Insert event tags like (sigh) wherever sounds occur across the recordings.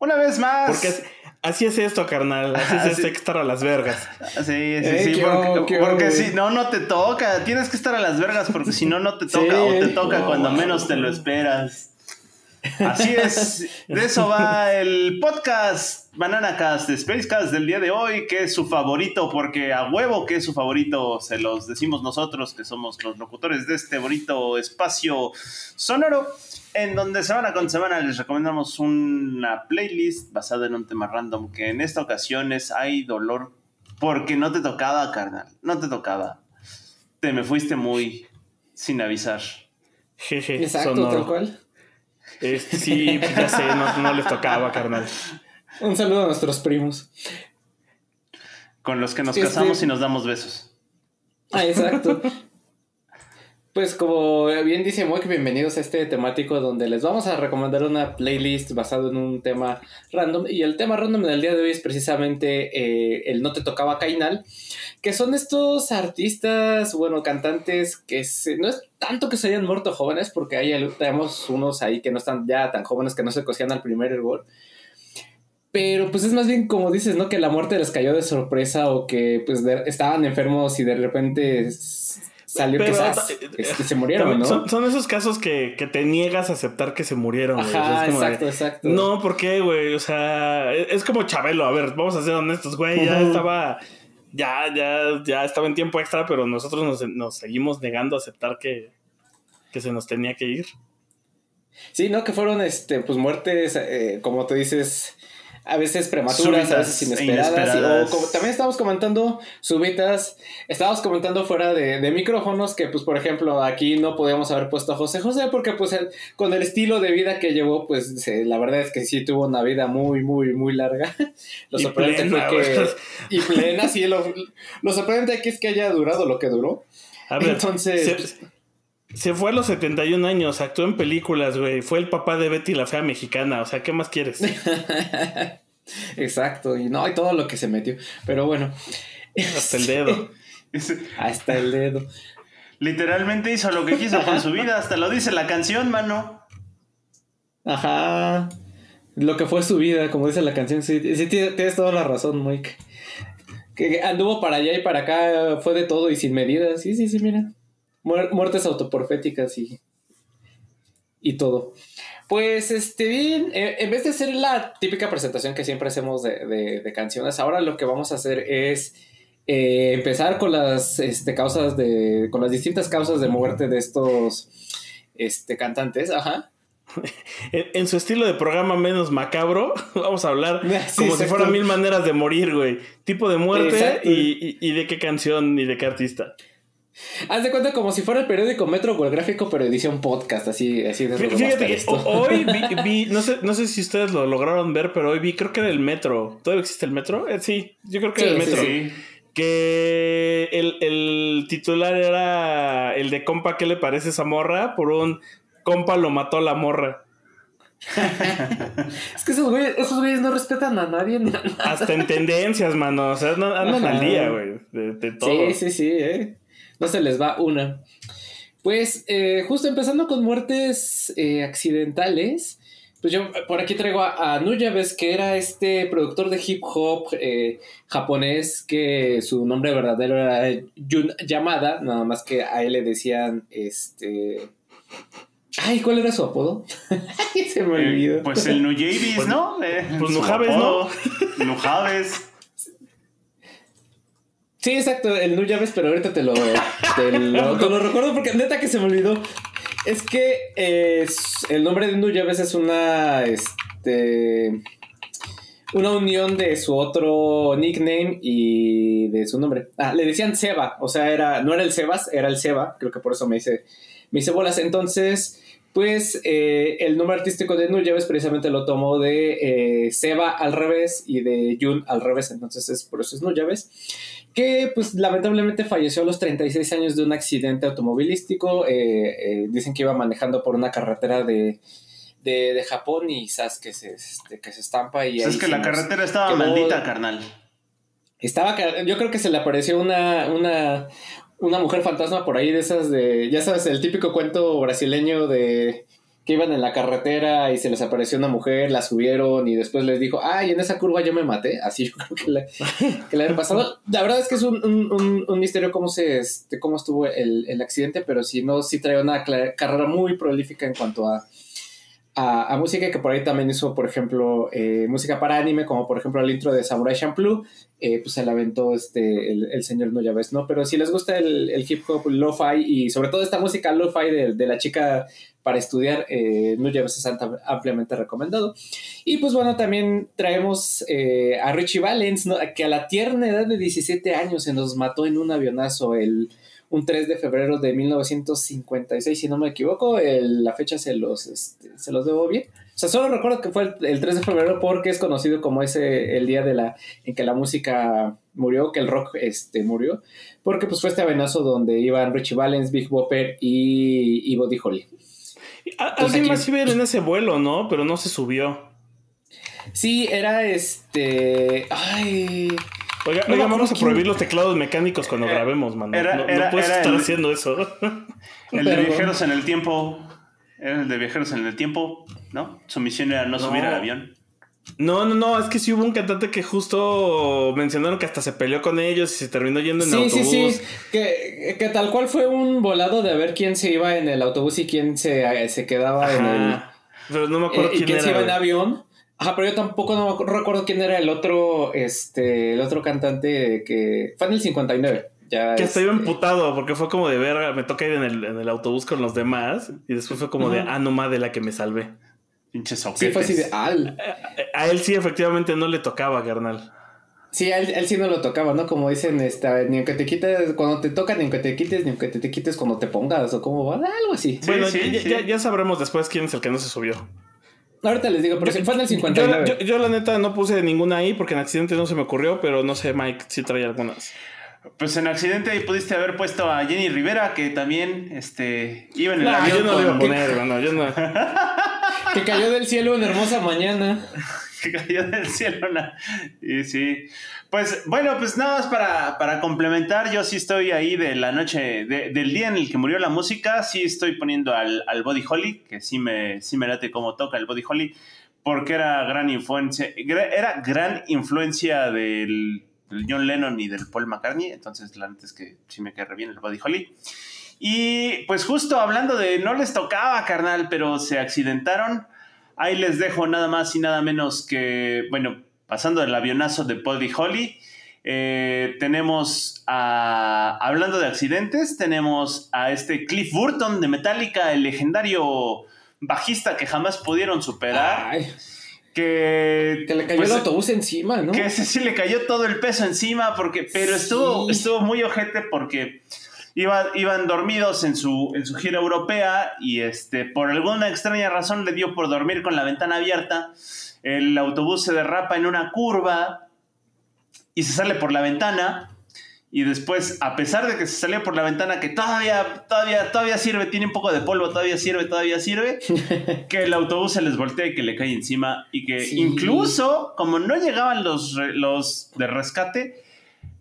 Una vez más. Porque así, así es esto, carnal. Así es (laughs) esto, hay que estar a las vergas. Sí, sí, Eh, sí. Porque, si no, no te toca. Tienes que estar a las vergas porque si no, no te (laughs) toca Sí. o te toca No, cuando menos te lo esperas. Así es, de eso va el podcast Banana Cast, Spacecast del día de hoy, que es su favorito, porque a huevo que es su favorito, se los decimos nosotros, que somos los locutores de este bonito espacio sonoro, en donde semana con semana les recomendamos una playlist basada en un tema random, que en esta ocasión es Hay dolor, porque no te tocaba, carnal, no te tocaba. Te me fuiste muy sin avisar. Jeje, Exacto, sonoro. tal cual. Este, sí, pues ya sé, no, no les tocaba, carnal. Un saludo a nuestros primos. Con los que nos Este- casamos y nos damos besos. Ah, exacto. Pues como bien dice Moik, bienvenidos a este temático donde les vamos a recomendar una playlist basado en un tema random. Y el tema random del día de hoy es precisamente eh, el No te tocaba Cainal, que son estos artistas, bueno, cantantes que se- no es tanto que se hayan muerto jóvenes, porque al- tenemos unos ahí que no están ya tan jóvenes que no se cosían al primer hervor. Pero pues es más bien como dices, ¿no? Que la muerte les cayó de sorpresa o que pues estaban enfermos y de repente salió que, Pero, que- que se murieron, ¿no? son, son esos casos que, que te niegas a aceptar que se murieron. güey. O sea, Ajá, es como de, exacto, exacto. No, ¿por qué, güey? O sea, es es como Chabelo. A ver, vamos a ser honestos, güey. Ya estaba. Ya, ya, ya estaba en tiempo extra, pero nosotros nos, nos seguimos negando a aceptar que, que se nos tenía que ir. Sí, ¿no? Que fueron, este, pues muertes, eh, como tú dices, a veces prematuras, a veces inesperadas. y- o como- también estábamos comentando súbitas, estábamos comentando fuera de, de micrófonos que, pues, por ejemplo, aquí no podíamos haber puesto a José José porque, pues, con el estilo de vida que llevó, pues, se- la verdad es que sí tuvo una vida muy, muy, muy larga. (laughs) Lo Y sorprendente plena, fue que... Y plena, sí, lo, lo sorprendente aquí es que haya durado lo que duró. A ver, Entonces, se, se fue a los 71 años, actuó en películas, güey. Fue el papá de Betty la Fea Mexicana. O sea, ¿qué más quieres? (laughs) Exacto, y no, y todo lo que se metió. Pero bueno. Hasta el (laughs) dedo. Hasta el dedo. Literalmente hizo lo que quiso con su vida, hasta lo dice la canción, mano. Ajá. Lo que fue su vida, como dice la canción. Sí, sí tie- tienes toda la razón, Mike. Que anduvo para allá y para acá, fue de todo y sin medidas. Sí, sí, sí, mira. Muer- muertes autoproféticas y. Y todo. Pues, este, bien, eh, en vez de hacer la típica presentación que siempre hacemos de, de- de canciones, ahora lo que vamos a hacer es eh, empezar con las este, causas de. con las distintas causas de muerte de estos este, cantantes. Ajá. (laughs) En, en su estilo de programa menos macabro, (laughs) vamos a hablar (laughs) Sí, como si fueran mil maneras de morir, güey. Tipo de muerte y- y de qué canción y de qué artista. Haz de cuenta como si fuera el periódico Metro o el gráfico, pero edición podcast, así, así de Fíjate que esto. ho- hoy vi, (laughs) vi- no, sé, no sé si ustedes lo lograron ver, pero hoy vi, creo que era el metro. ¿Todavía existe el metro? Eh, sí, yo creo que era el Sí, metro. sí, Que el, el titular era el de compa, ¿qué le parece esa morra? Por un compa lo mató la morra. (laughs) Es que esos güeyes, esos güeyes no respetan a nadie. Hasta en tendencias, mano. O sea, andan, al día, güey. De, de todo. Sí, sí, sí, eh. No se les va una. Pues, eh, justo empezando con muertes eh, accidentales. Pues yo por aquí traigo a, a Nuyabes, que era este productor de hip hop eh, japonés, que su nombre verdadero era Jun Yamada, nada más que a él le decían este. Ay, ¿cuál era su apodo? (laughs) Ay, se me olvidó. Eh, pues el Nujavis, Pues- ¿no? Eh, pues Nujaves, apodo. Nujaves. Sí, exacto, el Nu Llaves, pero ahorita te lo, te (laughs) lo, te lo recuerdo porque neta que se me olvidó. Es que eh, el nombre de Nu Llaves es una, este, una unión de su otro nickname y de su nombre. Ah, le decían Seba, o sea, era, no era el Sebas, era el Seba, creo que por eso me hice, me hice bolas. Entonces, pues eh, el nombre artístico de Nuyabes precisamente lo tomó de eh, Seba al revés y de Jun al revés, entonces es por eso es Nuyabes, que pues lamentablemente falleció a los 36 años de un accidente automovilístico, eh, dicen que iba manejando por una carretera de, de, Japón y sabes que se, este, que se estampa y... es que la carretera estaba maldita, carnal. Estaba, yo creo que se le apareció una, una, una mujer fantasma por ahí de esas de, ya sabes, el típico cuento brasileño de que iban en la carretera y se les apareció una mujer, la subieron y después les dijo, ay, en esa curva yo me maté. Así (laughs) yo creo que le, que pasado. La verdad es que es un, un, un, misterio cómo, se, este, cómo estuvo el, el, accidente, pero si no, sí trae una carrera muy prolífica en cuanto a a, música que por ahí también hizo, por ejemplo, eh, música para anime, como por ejemplo el intro de Samurai Champloo, eh, pues se la aventó este, el, señor No ¿no? Pero si les gusta el, hip hop, lo-fi y sobre todo esta música lo-fi de, la chica para estudiar, eh, No es ampliamente recomendado. Y pues bueno, también traemos eh, a Richie Valens, que a la tierna edad de 17 años se nos mató en un avionazo el un 3 de febrero de 1956, si no me equivoco, la fecha se los, este, se los debo bien. O sea, solo recuerdo que fue el, 3 de febrero porque es conocido como ese el día de la en que la música murió, que el rock este, murió, porque pues fue este avenazo donde iban Richie Valens, Big Bopper y, y Buddy Holly. Alguien más iba en ese vuelo, ¿no? Pero no se subió. Sí, era este. Ay. Oiga, vamos a prohibir los teclados mecánicos cuando eh, grabemos, mano. no, puedes estar haciendo eso. El de viajeros en el tiempo. Era el de viajeros en el tiempo, ¿no? Su misión era no, subir al avión. No, no, no, es que sí hubo un cantante que justo mencionaron que hasta se peleó con ellos y se terminó yendo en autobús. Sí, sí, que, que tal cual fue un volado de ver quién se iba en el autobús y quién se, se quedaba en el. Pero no me acuerdo eh, quién, y quién se iba en avión. Ajá, pero yo tampoco no recuerdo quién era el otro, este, el otro cantante que fue en el 59. Ya que estoy emputado porque fue como de ver, me toca ir en el, en el autobús con los demás y después fue como de, ah, no más de la que me salvé. Pinches Sí, fue así de, al. A, él sí efectivamente no le tocaba, carnal. Sí, a él, sí no lo tocaba, ¿no? Como dicen, esta, ni aunque te quites, cuando te toca, ni aunque te quites, ni aunque te, te quites cuando te pongas, o como va, algo así. bueno, ya, ya, sabremos después quién es el que no se subió. Ahorita les digo, pero fue en el 59. Yo, la neta no puse ninguna ahí porque en accidente no se me ocurrió, pero no sé, Mike, si trae algunas. Pues en accidente ahí pudiste haber puesto a Jenny Rivera, que también este, iba en el avión. Yo no lo iba a poner, no, yo no. que cayó del cielo una hermosa mañana. (laughs) que cayó del cielo una. Y sí. Pues bueno, pues nada más para, para, complementar, yo sí estoy ahí de la noche, del día en el que murió la música, sí estoy poniendo al, al Body Holly, que sí me, sí me late cómo toca el Body Holly, porque era gran influencia, era gran influencia del, John Lennon y del Paul McCartney, entonces la neta es que sí me queda bien el Body Holly. Y pues justo hablando de no les tocaba, carnal, pero se accidentaron, ahí les dejo nada más y nada menos que, bueno, pasando del avionazo de Buddy Holly. Eh, tenemos a, hablando de accidentes, tenemos a este Cliff Burton de Metallica, el legendario bajista que jamás pudieron superar. Que, que, le cayó pues, el autobús encima, ¿no? Que ese sí le cayó todo el peso encima, porque, pero estuvo, estuvo muy ojete porque iba, iban dormidos en su, en su gira europea y este, por alguna extraña razón le dio por dormir con la ventana abierta el autobús se derrapa en una curva y se sale por la ventana. Y después, a pesar de que se salió por la ventana, que todavía, todavía, todavía sirve, tiene un poco de polvo, todavía sirve, todavía sirve, (laughs) que el autobús se les voltea y que le cae encima. Y que incluso, como no llegaban los, los de rescate,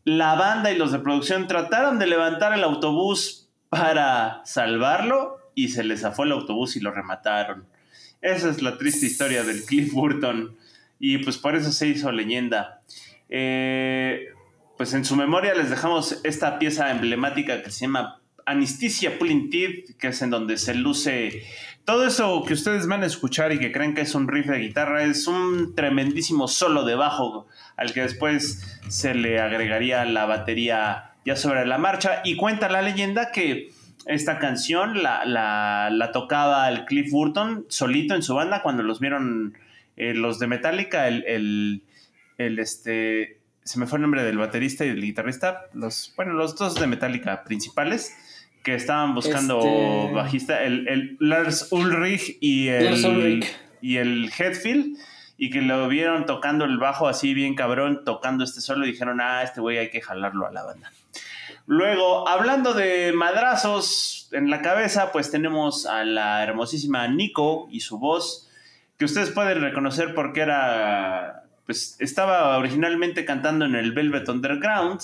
la banda y los de producción trataron de levantar el autobús para salvarlo y se les zafó el autobús y lo remataron. Esa es la triste historia del Cliff Burton. Y pues por eso se hizo leyenda. Eh, pues en su memoria les dejamos esta pieza emblemática que se llama Anisticia Pulling que es en donde se luce todo eso que ustedes van a escuchar y que creen que es un riff de guitarra, es un tremendísimo solo de bajo al que después se le agregaría la batería ya sobre la marcha. Y cuenta la leyenda que esta canción la, la, tocaba el Cliff Burton solito en su banda cuando los vieron eh, los de Metallica, el, el, este, se me fue el nombre del baterista y del guitarrista, los, bueno, los dos de Metallica principales, que estaban buscando Este- bajista, el, el Lars Ulrich y el, Lars Ulrich. y el Hetfield, y que lo vieron tocando el bajo así bien cabrón, tocando este solo, y dijeron, ah, este güey hay que jalarlo a la banda. Luego, hablando de madrazos en la cabeza, pues tenemos a la hermosísima Nico y su voz, que ustedes pueden reconocer porque era, pues estaba originalmente cantando en el Velvet Underground,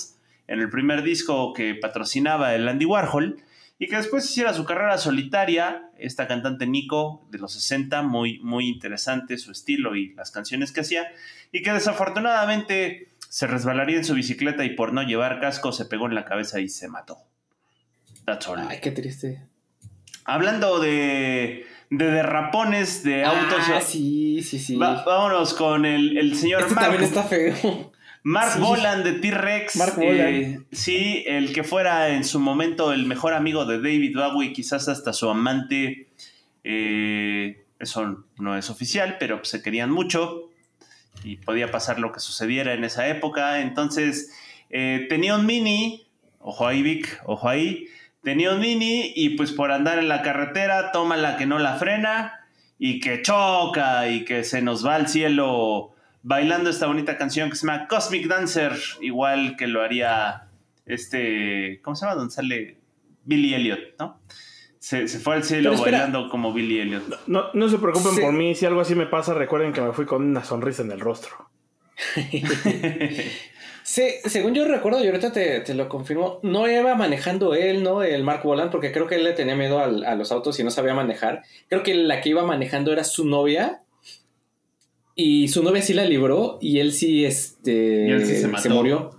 en el primer disco que patrocinaba el Andy Warhol, y que después hiciera su carrera solitaria, esta cantante Nico de los 60, muy, muy interesante su estilo y las canciones que hacía, y que desafortunadamente se resbalaría en su bicicleta y por no llevar casco se pegó en la cabeza y se mató. That's all. Ay, qué triste. Hablando de, de derrapones de autos, Ah, sí, sí, sí. va- vámonos con el, el señor este Mark, también está feo. Mark sí. Boland de T-Rex. Mark eh, sí, el que fuera en su momento el mejor amigo de David Bowie, quizás hasta su amante. eh, eso no es oficial, pero se querían mucho y podía pasar lo que sucediera en esa época. Entonces, eh, tenía un mini, ojo ahí Vic, ojo ahí, tenía un mini y pues por andar en la carretera toma la que no la frena y que choca y que se nos va al cielo bailando esta bonita canción que se llama Cosmic Dancer, igual que lo haría este, ¿cómo se llama? Donde sale Billy Elliot, ¿no? Se, se fue al cielo espera. bailando como Billy Elliot. No, no se preocupen Sí. por mí, si algo así me pasa, recuerden que me fui con una sonrisa en el rostro. (laughs) Sí, según yo recuerdo, y ahorita te, te lo confirmo, no iba manejando él, ¿no? El Mark Boland, porque creo que él le tenía miedo al- a los autos y no sabía manejar. Creo que la que iba manejando era su novia. Y su novia sí la libró y él sí, este, Y él sí se mató. murió.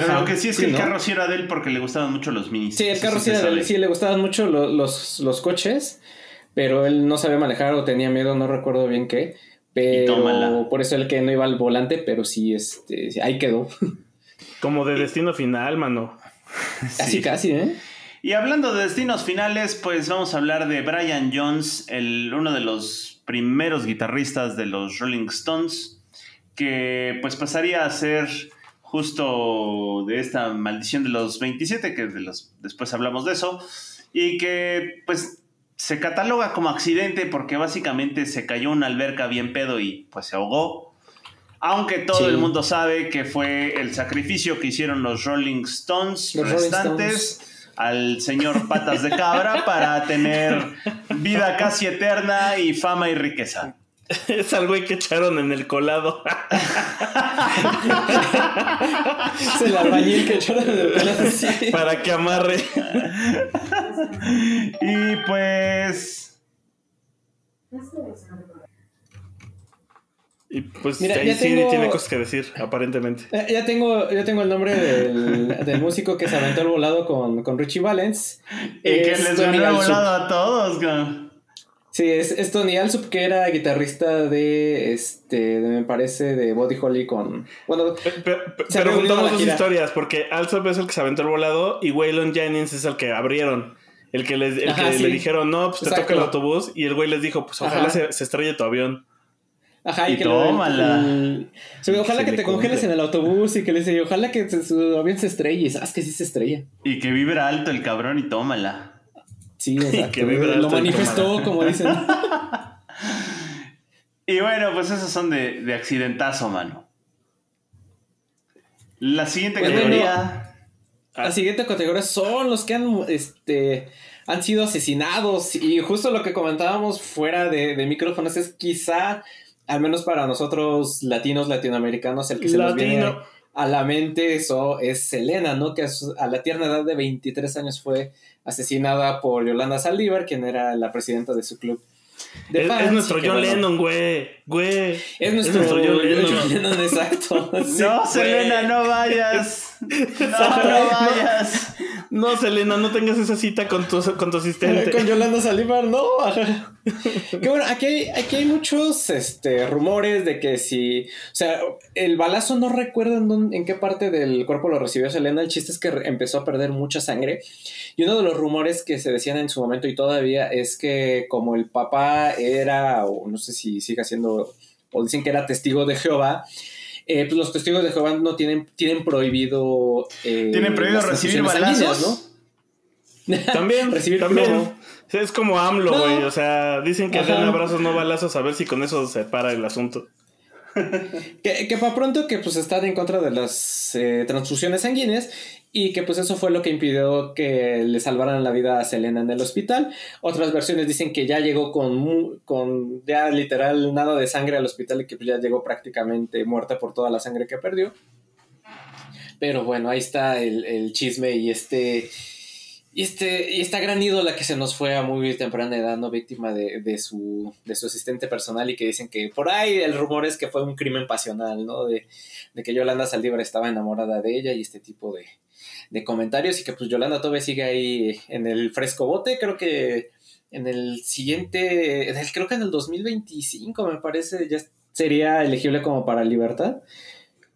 Pero Ajá, lo que sí es sí, que el ¿no? carro sí era de él porque le gustaban mucho los minis. Sí, el carro sí era de él, sí le gustaban mucho lo- los, los coches, pero él no sabía manejar o tenía miedo, no recuerdo bien qué. Pero por eso el que no iba al volante, pero sí, este, ahí quedó. Como de destino final, mano. (laughs) Casi, Sí. casi, ¿eh? Y hablando de destinos finales, pues vamos a hablar de Brian Jones, el, uno de los primeros guitarristas de los Rolling Stones, que pues pasaría a ser justo de esta maldición de los 27, que de los, después hablamos de eso, y que pues se cataloga como accidente porque básicamente se cayó una alberca bien pedo y pues se ahogó. Aunque todo Sí. el mundo sabe que fue el sacrificio que hicieron los Rolling Stones Los Rolling restantes al señor Patas de Cabra para tener (laughs) vida casi eterna y fama y riqueza. (laughs) Es al güey que echaron en el colado. Es el albañil que echaron en el así. (laughs) para que amarre. Y pues Y pues Mira, ahí ya sí tengo- tiene cosas que decir, aparentemente. Eh, Ya tengo, ya tengo el nombre del, del músico que se aventó el volado con, con Richie Valens. y que Es les Tony ganó el volado a todos. güey. Sí, es, es Tony Alsup, que era guitarrista de, este, de, me parece, de Body Holly con... Bueno, Pe- pe- pe- Se Pero reunió juntamos gira. historias, porque Alsop es el que se aventó el volado y Waylon Jennings es el que abrieron. El que, les, el Ajá, que sí. le dijeron, no, pues te Exacto. toca el autobús. Y el güey les dijo, pues ojalá se, se estrelle tu avión. Ajá, y, Y que lo- tómala. el- sí, Y ojalá que que, se te le congeles en el autobús y que le dice, ojalá que su avión se estrelle. Y sabes que sí se estrella. Y que vibra alto el cabrón y tómala. Sí, (laughs) exacto. que lo manifestó, como dicen. (laughs) Y bueno, pues esos son de, de accidentazo, mano. La siguiente Pues categoría. La siguiente categoría son los que han, este, han sido asesinados. Y justo lo que comentábamos fuera de, de micrófonos es quizá, al menos para nosotros latinos, latinoamericanos, el que se nos viene. A la mente eso es Selena, ¿no? Que a su- a la tierna edad de 23 años fue asesinada por Yolanda Saldívar, quien era la presidenta de su club. de Es, fans, es nuestro John bueno, Lennon, güey. Güey. Es nuestro, nuestro John Lennon. John Lennon, exacto. Sí. no, Selena, no vayas. (laughs) No, no vayas. No, Selena, no tengas esa cita con tu, con tu asistente. Con Yolanda Saldívar, no. (laughs) Que bueno, aquí hay, aquí hay muchos este, rumores de que si. O sea, el balazo no recuerdo en, dónde- en qué parte del cuerpo lo recibió Selena. El chiste es que empezó a perder mucha sangre. Y uno de los rumores que se decían en su momento y todavía es que, como el papá era, o no sé si siga siendo, o dicen que era testigo de Jehová. Eh, pues los testigos de Jehová no tienen, tienen prohibido. eh, ¿Tienen prohibido recibir balazos? ¿no? (laughs) (laughs) También, Recibir también. plomo. Es como AMLO, No. güey. O sea, dicen que Ajá. den abrazos, no balazos, a ver si con eso se para el asunto. (laughs) Que, que para pronto que pues están en contra de las eh, transfusiones sanguíneas y que pues eso fue lo que impidió que le salvaran la vida a Selena en el hospital. Otras versiones dicen que ya llegó con, con ya literal nada de sangre al hospital y que pues ya llegó prácticamente muerta por toda la sangre que perdió. Pero bueno, ahí está el, el chisme y este... Y, este, y esta gran ídola que se nos fue a muy temprana edad, ¿no? Víctima de, de su, de su asistente personal y que dicen que por ahí el rumor es que fue un crimen pasional, ¿no? De, de que Yolanda Saldívar estaba enamorada de ella y este tipo de, de comentarios y que pues Yolanda todavía sigue ahí en el fresco bote, creo que en el siguiente, creo que en el 2025 me parece ya sería elegible como para libertad.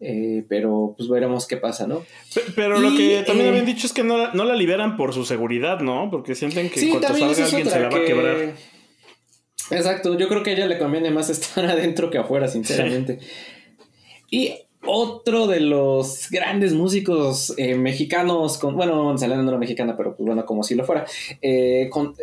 Eh, pero pues veremos qué pasa, ¿no? Pe- Pero lo que también eh, habían dicho es que no la, no la liberan por su seguridad, ¿no? Porque sienten que Sí, cuando también salga alguien se otra, la va a que- quebrar. Exacto, yo creo que a ella le conviene más estar (laughs) adentro que afuera, sinceramente. Y otro de los grandes músicos eh, mexicanos, con, bueno, Selena no era mexicana, pero pues bueno, como si lo fuera, eh, con-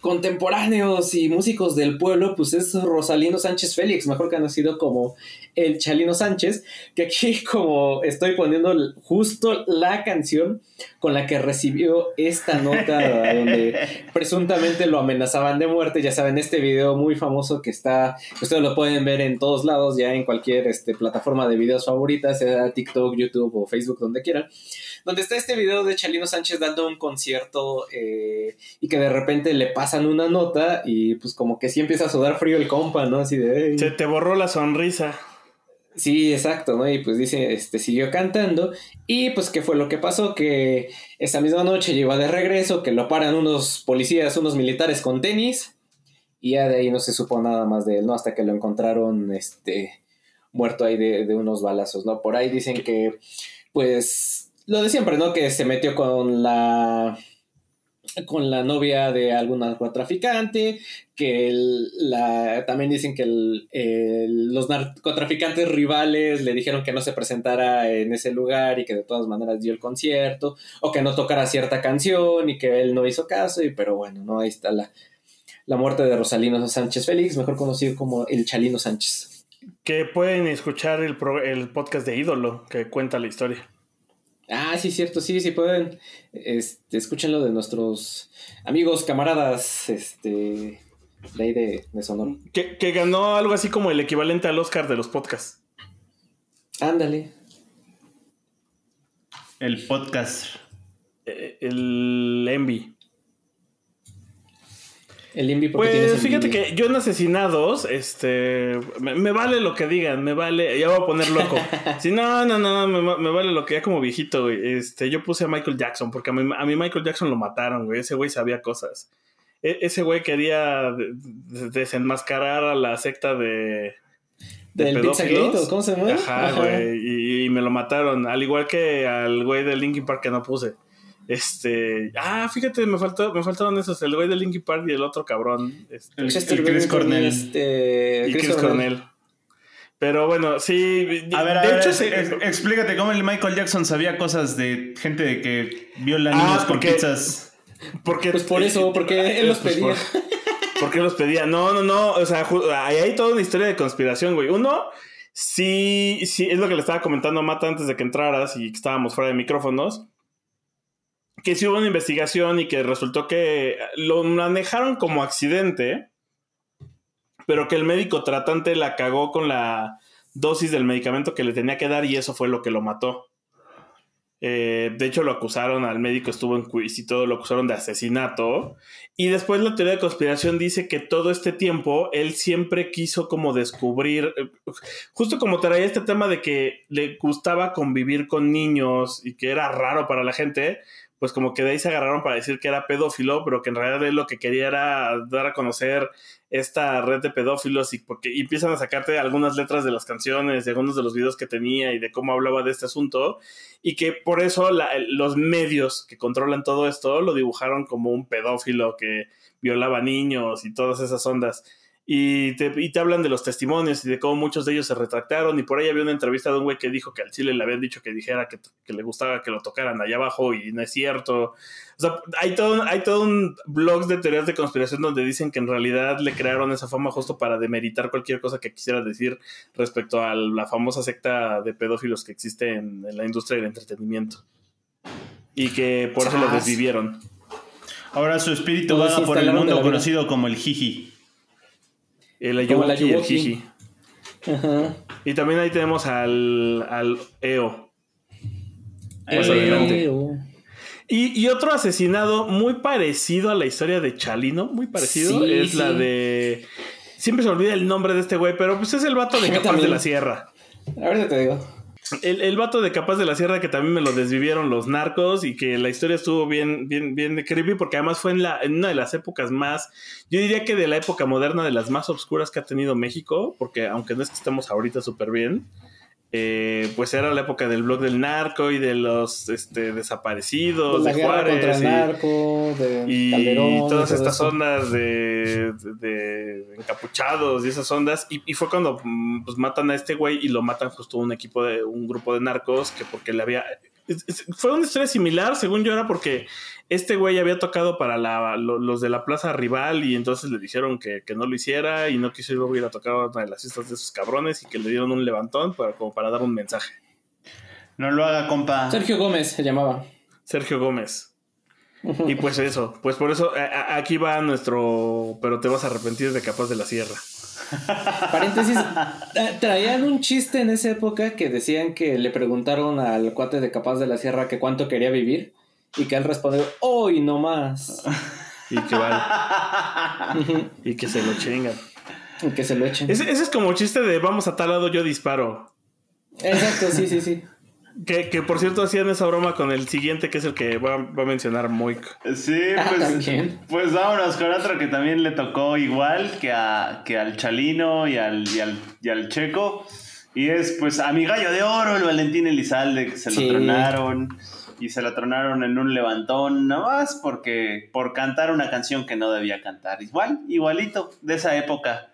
contemporáneos y músicos del pueblo, pues es Rosalino Sánchez Félix, mejor conocido como el Chalino Sánchez, que aquí (laughs) como estoy poniendo justo la canción con la que recibió esta nota (laughs) donde presuntamente lo amenazaban de muerte, ya saben, este video muy famoso que está, ustedes lo pueden ver en todos lados, ya en cualquier este, plataforma de videos favorita, sea TikTok, YouTube o Facebook, donde quieran, donde está este video de Chalino Sánchez dando un concierto eh, y que de repente le pasan una nota y pues como que sí empieza a sudar frío el compa, ¿no? Así de... "Ey". Se te borró la sonrisa. Sí, exacto, ¿no? Y pues dice, este, siguió cantando. Y pues, ¿qué fue lo que pasó? Que esa misma noche llegó de regreso, que lo paran unos policías, unos militares con tenis. Y ya de ahí no se supo nada más de él, ¿no? Hasta que lo encontraron, este, muerto ahí de, de unos balazos, ¿no? Por ahí dicen que, pues, lo de siempre, ¿no? Que se metió con la con la novia de algún narcotraficante, que el- la, también dicen que el- el- los narcotraficantes rivales le dijeron que no se presentara en ese lugar y que de todas maneras dio el concierto, o que no tocara cierta canción y que él no hizo caso, y pero bueno, no, ahí está la, la muerte de Rosalino Sánchez Félix, mejor conocido como el Chalino Sánchez. Que pueden escuchar el, pro- el podcast de Ídolo que cuenta la historia. Ah, sí, cierto, sí, sí pueden, este, escúchenlo de nuestros amigos, camaradas, este, de ahí de, de Sonora. Que, que ganó algo así como el equivalente al Oscar de los podcasts. Ándale. El podcast. Eh, El Envy. El Invi porque Pues fíjate que yo en asesinados, este, me, me vale lo que digan, me vale, ya voy a poner loco. (laughs) Si no, no, no, no, me, me vale lo que ya como viejito, güey. Este, yo puse a Michael Jackson porque a mí, a mí Michael Jackson lo mataron, güey. Ese güey sabía cosas. E- ese güey quería de- de- desenmascarar a la secta de, de Del pedófilos. Pizzagate, ¿o cómo se llama? Ajá, Ajá. güey. Y, y me lo mataron. Al igual que al güey de Linkin Park que no puse. Este. Ah, fíjate, me faltó, me faltaron esos. El güey de Linkin Park y el otro cabrón. Este, El- Chester el Chris Cornell. Este, y Chris Cornell. Pero bueno, sí. A ver, a de ver, hecho, explícate cómo el Michael Jackson sabía cosas de gente de que viola Ah, niños con porque- pizzas. porque, Pues por eso, porque (laughs) él los Pues pedía. por- (laughs) porque los pedía. No, no, no. O sea, ahí hay toda una historia de conspiración, güey. Uno, sí, sí, es lo que le estaba comentando a Mata antes de que entraras y que estábamos fuera de micrófonos. Que sí hubo una investigación y que resultó que lo manejaron como accidente, pero que el médico tratante la cagó con la dosis del medicamento que le tenía que dar y eso fue lo que lo mató. Eh, de hecho, lo acusaron al médico, estuvo en quiz y todo, lo acusaron de asesinato. Y después la teoría de conspiración dice que todo este tiempo él siempre quiso como descubrir, justo como traía este tema de que le gustaba convivir con niños y que era raro para la gente, pues como que de ahí se agarraron para decir que era pedófilo, pero que en realidad él lo que quería era dar a conocer esta red de pedófilos y porque empiezan a sacarte algunas letras de las canciones, de algunos de los videos que tenía y de cómo hablaba de este asunto y que por eso la- los medios que controlan todo esto lo dibujaron como un pedófilo que violaba niños y todas esas ondas. Y te, y te hablan de los testimonios y de cómo muchos de ellos se retractaron. Y por ahí había una entrevista de un güey que dijo que al Chile le habían dicho que dijera que, que le gustaba que lo tocaran allá abajo y no es cierto. O sea, hay todo, hay todo un blog de teorías de conspiración donde dicen que en realidad le crearon esa fama justo para demeritar cualquier cosa que quisiera decir respecto a la famosa secta de pedófilos que existe en, en la industria del entretenimiento. Y que por eso lo desvivieron. Ahora su espíritu Todos va por el mundo conocido como el Jiji. El Ayuwoki y el. Jiji. Ajá. Y también ahí tenemos al, al EO. Más adelante. oh. Y, y otro asesinado muy parecido a la historia de Chalino, muy parecido, Sí, es la de... Siempre se olvida el nombre de este güey, pero pues es el vato de Capaz de la Sierra. Ahorita te digo. El, el vato de Capaz de la Sierra que también me lo desvivieron los narcos y que la historia estuvo bien, bien, bien creepy porque además fue en, la, en una de las épocas más, yo diría que de la época moderna de las más oscuras que ha tenido México, porque aunque no es que estemos ahorita súper bien, eh, pues era la época del blog del narco y de los este, desaparecidos, la de Juárez. contra el y- narco, de y Calderón. todas y todo estas eso. ondas de, de encapuchados y esas ondas y, y fue cuando mm, pues matan a este güey y lo matan justo un equipo de un grupo de narcos que porque le había es- es- fue una historia similar según yo era porque este güey había tocado para la, lo- los de la plaza rival y entonces le dijeron que, que no lo hiciera y no quiso ir luego ir a tocar a una de las fiestas de esos cabrones y que le dieron un levantón para, como para dar un mensaje No lo haga, compa. Sergio Gómez se llamaba. Sergio Gómez (laughs) Y pues eso, pues por eso a- a- aquí va nuestro, pero te vas a arrepentir de Capaz de la Sierra. Paréntesis, eh, traían un chiste en esa época que decían que le preguntaron al cuate de Capaz de la Sierra que cuánto quería vivir y que él respondió, hoy no más. Y que vale, y que se lo chingan. Y que se lo echen. Ese, ese es como chiste de vamos a tal lado, yo disparo. Exacto, sí, sí, sí. Que, que por cierto hacían esa broma con el siguiente, que es el que va, va a mencionar Moik. Sí, Ah, pues, pues vámonos con otro que también le tocó igual que, a, que al Chalino y al, y, al, y al Checo. Y es pues a mi gallo de oro, el Valentín Elizalde, que se Sí. lo tronaron. Y se lo tronaron en un levantón, nada más porque por cantar una canción que no debía cantar. Igual, igualito, de esa época.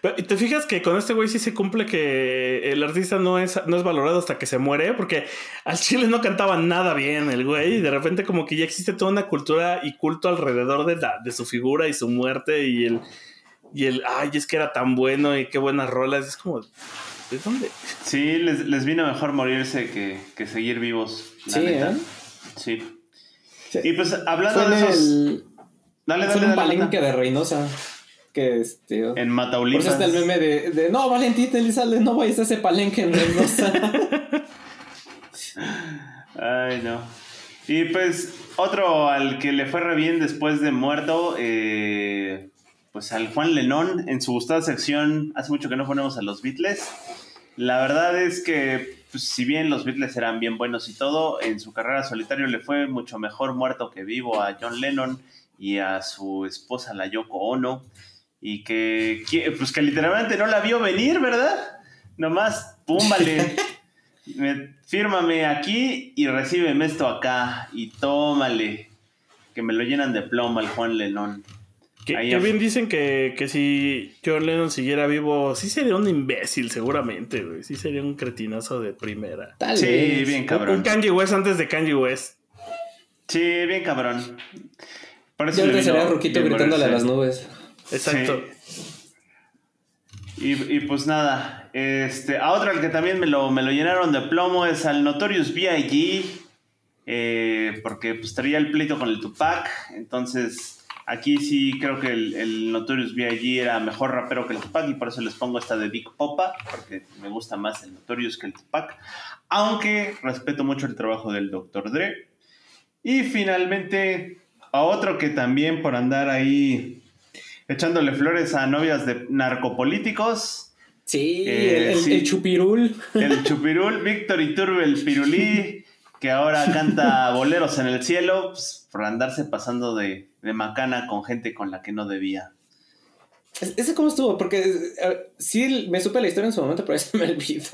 Pero, ¿y ¿Te fijas que con este güey sí se cumple que el artista no es, no es valorado hasta que se muere? Porque al chile no cantaba nada bien el güey y de repente como que ya existe toda una cultura y culto alrededor de, la, de su figura y su muerte y el, y el, ay, es que era tan bueno y qué buenas rolas. Es como, ¿de dónde? Sí, les, les vino mejor morirse que, que seguir vivos. La Sí, neta. ¿eh? Sí. Sí. Y pues hablando Fue de esos. el... Dale, fue dale, en un dale. palenque de Reynosa. Que este... En Por eso Mataulipas. está el meme de, de no, Valentín Elizalde, no vayas a ese palenque en Reynosa. (laughs) Ay, no. Y pues otro al que le fue re bien después de muerto, eh, pues al Juan Lenón en su gustada sección, hace mucho que no ponemos a los Beatles. La verdad es que pues, si bien los Beatles eran bien buenos y todo, en su carrera solitario le fue mucho mejor muerto que vivo a John Lennon y a su esposa la Yoko Ono y que, que, pues que literalmente no la vio venir, ¿verdad? Nomás, púmbale. (laughs) Me- fírmame aquí y recíbeme esto acá y tómale. Que me lo llenan de plomo al Juan Lenón. Que, que bien dicen que, que si John Lennon siguiera vivo, sí sería un imbécil seguramente, güey. Sí sería un cretinazo de primera. Tal Sí, vez. bien cabrón. un Kanye West antes de Kanye West. Sí, bien cabrón. Por eso Yo ahorita vino sería Ruquito gritándole a las nubes. Exacto. Y, y pues nada, este, a otro que también me lo, me lo llenaron de plomo es al Notorious B.I.G. eh, porque pues traía el pleito con el Tupac. Entonces, aquí sí creo que el, el Notorious B.I.G. era mejor rapero que el Tupac y por eso les pongo esta de Big Popa, porque me gusta más el Notorious que el Tupac. Aunque respeto mucho el trabajo del Dr. Dre. Y finalmente, a otro que también por andar ahí echándole flores a novias de narcopolíticos, Sí, Eh, el, el- sí. el chupirul. el (laughs) Chupirul, Víctor Iturbe, el Pirulí, que ahora canta boleros en el cielo, pues, por andarse pasando de, de macana con gente con la que no debía. ¿Ese cómo estuvo? Porque eh, sí me supe la historia en su momento, pero (laughs) se me olvidó.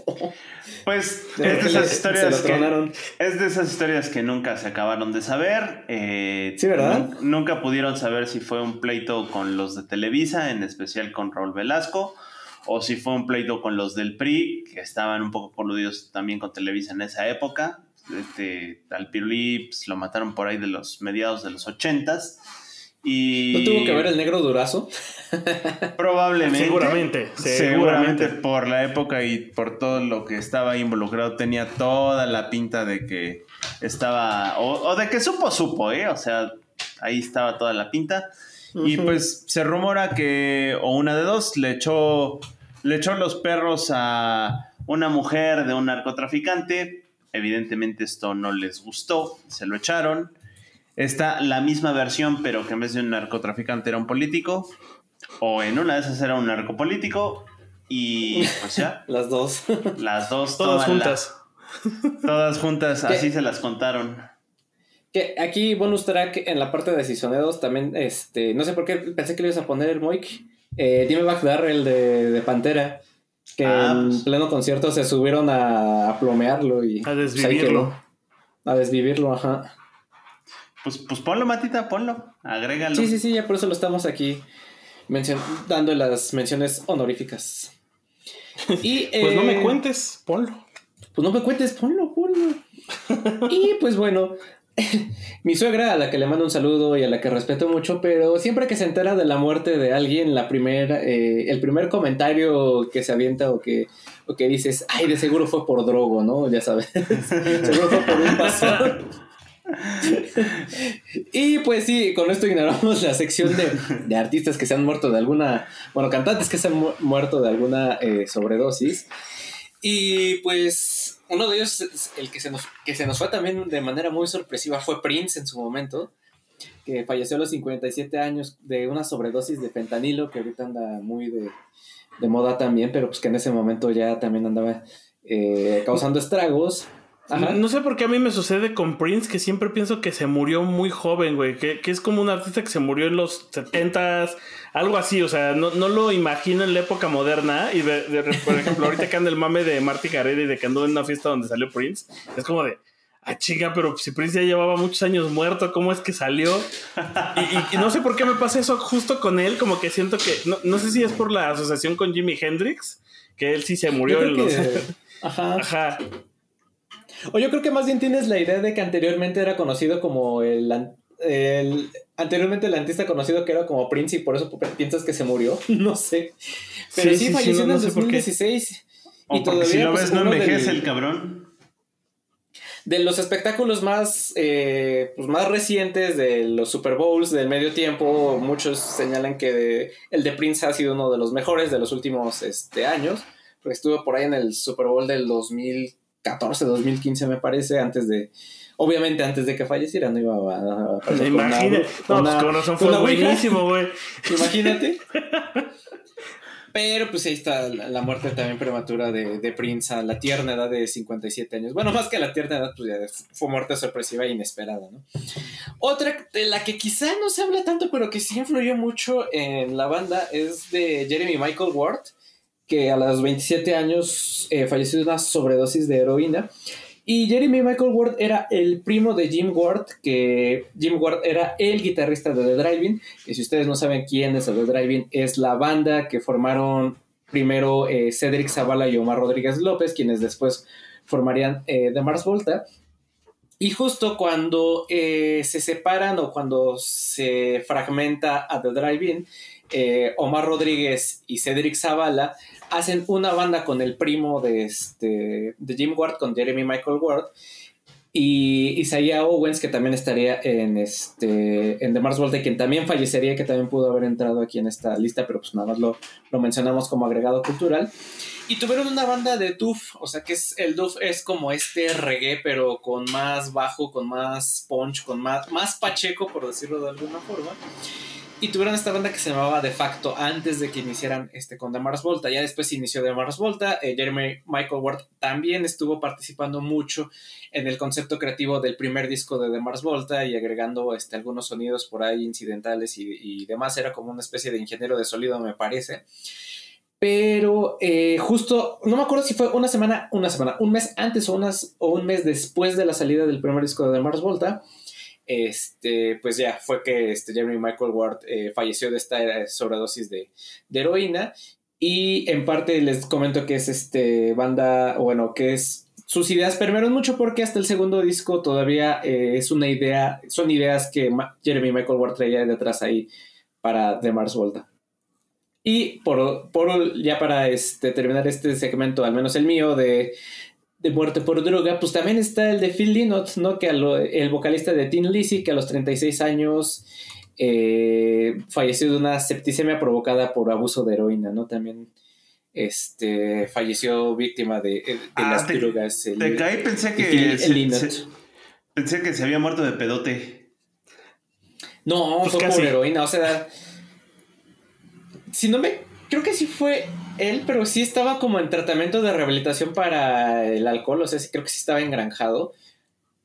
Pues es de, esas historias que, es de esas historias que nunca se acabaron de saber. Eh, sí, ¿verdad? Nunca pudieron saber si fue un pleito con los de Televisa, en especial con Raúl Velasco, o si fue un pleito con los del PRI, que estaban un poco coludidos también con Televisa en esa época. Este, al Pirulí pues, lo mataron por ahí de los mediados de los ochentas. Y... ¿No tuvo que ver el negro durazo? (laughs) Probablemente. Seguramente, seguramente. por la época y por todo lo que estaba involucrado, tenía toda la pinta de que estaba. O, de que supo, supo, ¿eh? O sea, ahí estaba toda la pinta. Y pues se rumora que, o una de dos, le echó, le echó los perros a una mujer de un narcotraficante. Evidentemente esto no les gustó, se lo echaron. Está la misma versión, pero que en vez de un narcotraficante era un político. O en una de esas era un narcopolítico. Y (laughs) pues ya. las dos. Las dos. Todas juntas. todas juntas, así se las contaron. Que aquí bonus track en la parte de Cisonedos también, este, no sé por qué pensé que le ibas a poner el Moik. Eh, dime el de, de Pantera, que ah, en pues. pleno concierto se subieron a, plomearlo y a desvivirlo. a desvivirlo, ajá. Pues, pues ponlo, Matita, ponlo, agrégalo. Sí, sí, sí, ya por eso lo estamos aquí dando las menciones honoríficas. Y, (laughs) pues no me eh, cuentes, ponlo. Pues no me cuentes, ponlo, ponlo. y pues bueno, (laughs) mi suegra, a la que le mando un saludo y a la que respeto mucho, pero siempre que se entera de la muerte de alguien, la primera, eh, el primer comentario que se avienta o que, o que dices, ay, de seguro fue por drogo, ¿no? Ya sabes. (laughs) seguro fue por un paso. Y pues sí, con esto ignoramos la sección de, artistas que se han muerto de alguna, bueno, cantantes que se han muerto de alguna eh, sobredosis. Y pues uno de ellos, el que se, nos, que se nos fue también de manera muy sorpresiva, fue Prince en su momento, que falleció a los 57 años de una sobredosis de fentanilo, que ahorita anda muy de, moda también, pero pues que en ese momento ya también andaba eh, causando estragos. No sé por qué a mí me sucede con Prince que siempre pienso que se murió muy joven, güey. Que, es como un artista que se murió en los 70s, algo así. O sea, no, lo imagino en la época moderna. Y por ejemplo, ahorita que anda el mame de Marty Gareda y de que andó en una fiesta donde salió Prince, es como de. Ah, chica, pero si Prince ya llevaba muchos años muerto, ¿cómo es que salió? Y, no sé por qué me pasa eso justo con él, como que siento que, no, sé si es por la asociación con Jimi Hendrix, que él sí se murió en los... (laughs) Ajá. Ajá. O yo creo que más bien tienes la idea de que anteriormente era conocido como el, anteriormente el artista conocido que era como Prince y por eso piensas que se murió, (laughs) no sé. Pero sí, falleció en el 2016 y todavía si lo pues, ves no envejece el cabrón. De los espectáculos más, eh, pues más recientes de los Super Bowls del medio tiempo, muchos señalan que el de Prince ha sido uno de los mejores de los últimos este, años, porque estuvo por ahí en el Super Bowl del 2000 2014, 2015 me parece, antes de, obviamente antes de que falleciera, no iba a... a Imagínate, no, pues con razón fue buenísimo, güey. (laughs) Imagínate. (laughs) Pero pues ahí está la, muerte también prematura de, de, Prince a la tierna edad de 57 años. Bueno, más que a la tierna edad, pues ya fue muerte sorpresiva e inesperada, ¿no? Otra de la que quizá no se habla tanto, pero que sí influyó mucho en la banda es de Jeremy Michael Ward que a los 27 años eh, falleció de una sobredosis de heroína. Y Jeremy Michael Ward era el primo de Jim Ward, que Jim Ward era el guitarrista de The Driving. Y si ustedes no saben quién es The Driving, es la banda que formaron primero eh, Cedric Zavala y Omar Rodríguez López, quienes después formarían eh, The Mars Volta. Y justo cuando se separan o cuando se fragmenta a The Driving, Omar Rodríguez y Cedric Zavala hacen una banda con el primo de, este, de Jim Ward, con Jeremy Michael Ward, y Isaiah Owens, que también estaría en, este, en The Mars Volta, quien también fallecería, que también pudo haber entrado aquí en esta lista, pero pues nada más lo, lo mencionamos como agregado cultural. Y tuvieron una banda de Duff, o sea que es, el Duff es como este reggae, pero con más bajo, con más punch, con más, más pacheco, por decirlo de alguna forma. Y tuvieron esta banda que se llamaba De facto antes de que iniciaran este con The Mars Volta. Ya después inició Mars Volta. Eh, Jeremy Michael Ward también estuvo participando mucho en el concepto creativo del primer disco de Mars Volta y agregando este, algunos sonidos por ahí incidentales y, y demás. Era como una especie de ingeniero de sonido, me parece. Pero eh, justo, no me acuerdo si fue una semana, una semana, un mes antes o, unas, o un mes después de la salida del primer disco de Mars Volta, este, pues ya fue que este Jeremy Michael Ward eh, falleció de esta sobredosis de, de, heroína. Y en parte les comento que es este banda, bueno, que es sus ideas permearon mucho porque hasta el segundo disco todavía eh, es una idea, son ideas que Jeremy Michael Ward traía detrás ahí para The Mars Volta. Y por, por ya para este, terminar este segmento, al menos el mío, de, de muerte por droga, pues también está el de Phil Lynott, ¿no? Que el vocalista de Tin Lizzy, que a los 36 años eh, falleció de una septicemia provocada por abuso de heroína, ¿no? También este, falleció víctima de, de Ah, las te- drogas. el- Te caí, pensé que. Phil se- Lynott. se- pensé que se había muerto de pedote. No, Pues fue casi. por heroína, o sea. Si no me. Creo que sí fue él, pero sí estaba como en tratamiento de rehabilitación para el alcohol, o sea, sí creo que sí estaba engranjado.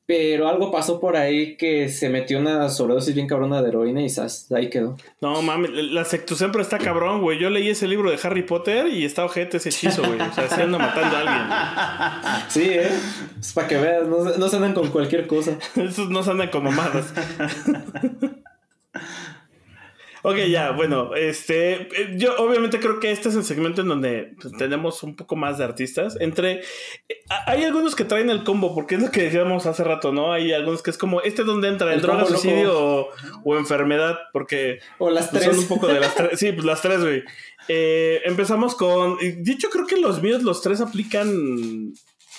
Pero algo pasó por ahí que se metió una sobredosis bien cabrona de heroína y zas, ahí quedó. No mames, la sectución pero está cabrón, güey. Yo leí ese libro de Harry Potter y está ojete ese hechizo, güey. O sea, se anda matando a alguien. (laughs) Sí, ¿eh? Es para que veas, no, se- no se andan con cualquier cosa. (laughs) Esos no se andan con mamadas. (laughs) ok, ya, bueno, este, eh, yo obviamente creo que este es el segmento en donde pues, tenemos un poco más de artistas. Entre, eh, hay algunos que traen el combo, porque es lo que decíamos hace rato, ¿no? Hay algunos que es como, ¿este dónde entra? ¿El, El droga, suicidio o, o enfermedad? Porque O las pues, tres. son un poco de las tres. Sí, pues las tres, güey. Eh, empezamos con. hecho, creo que los míos, los tres aplican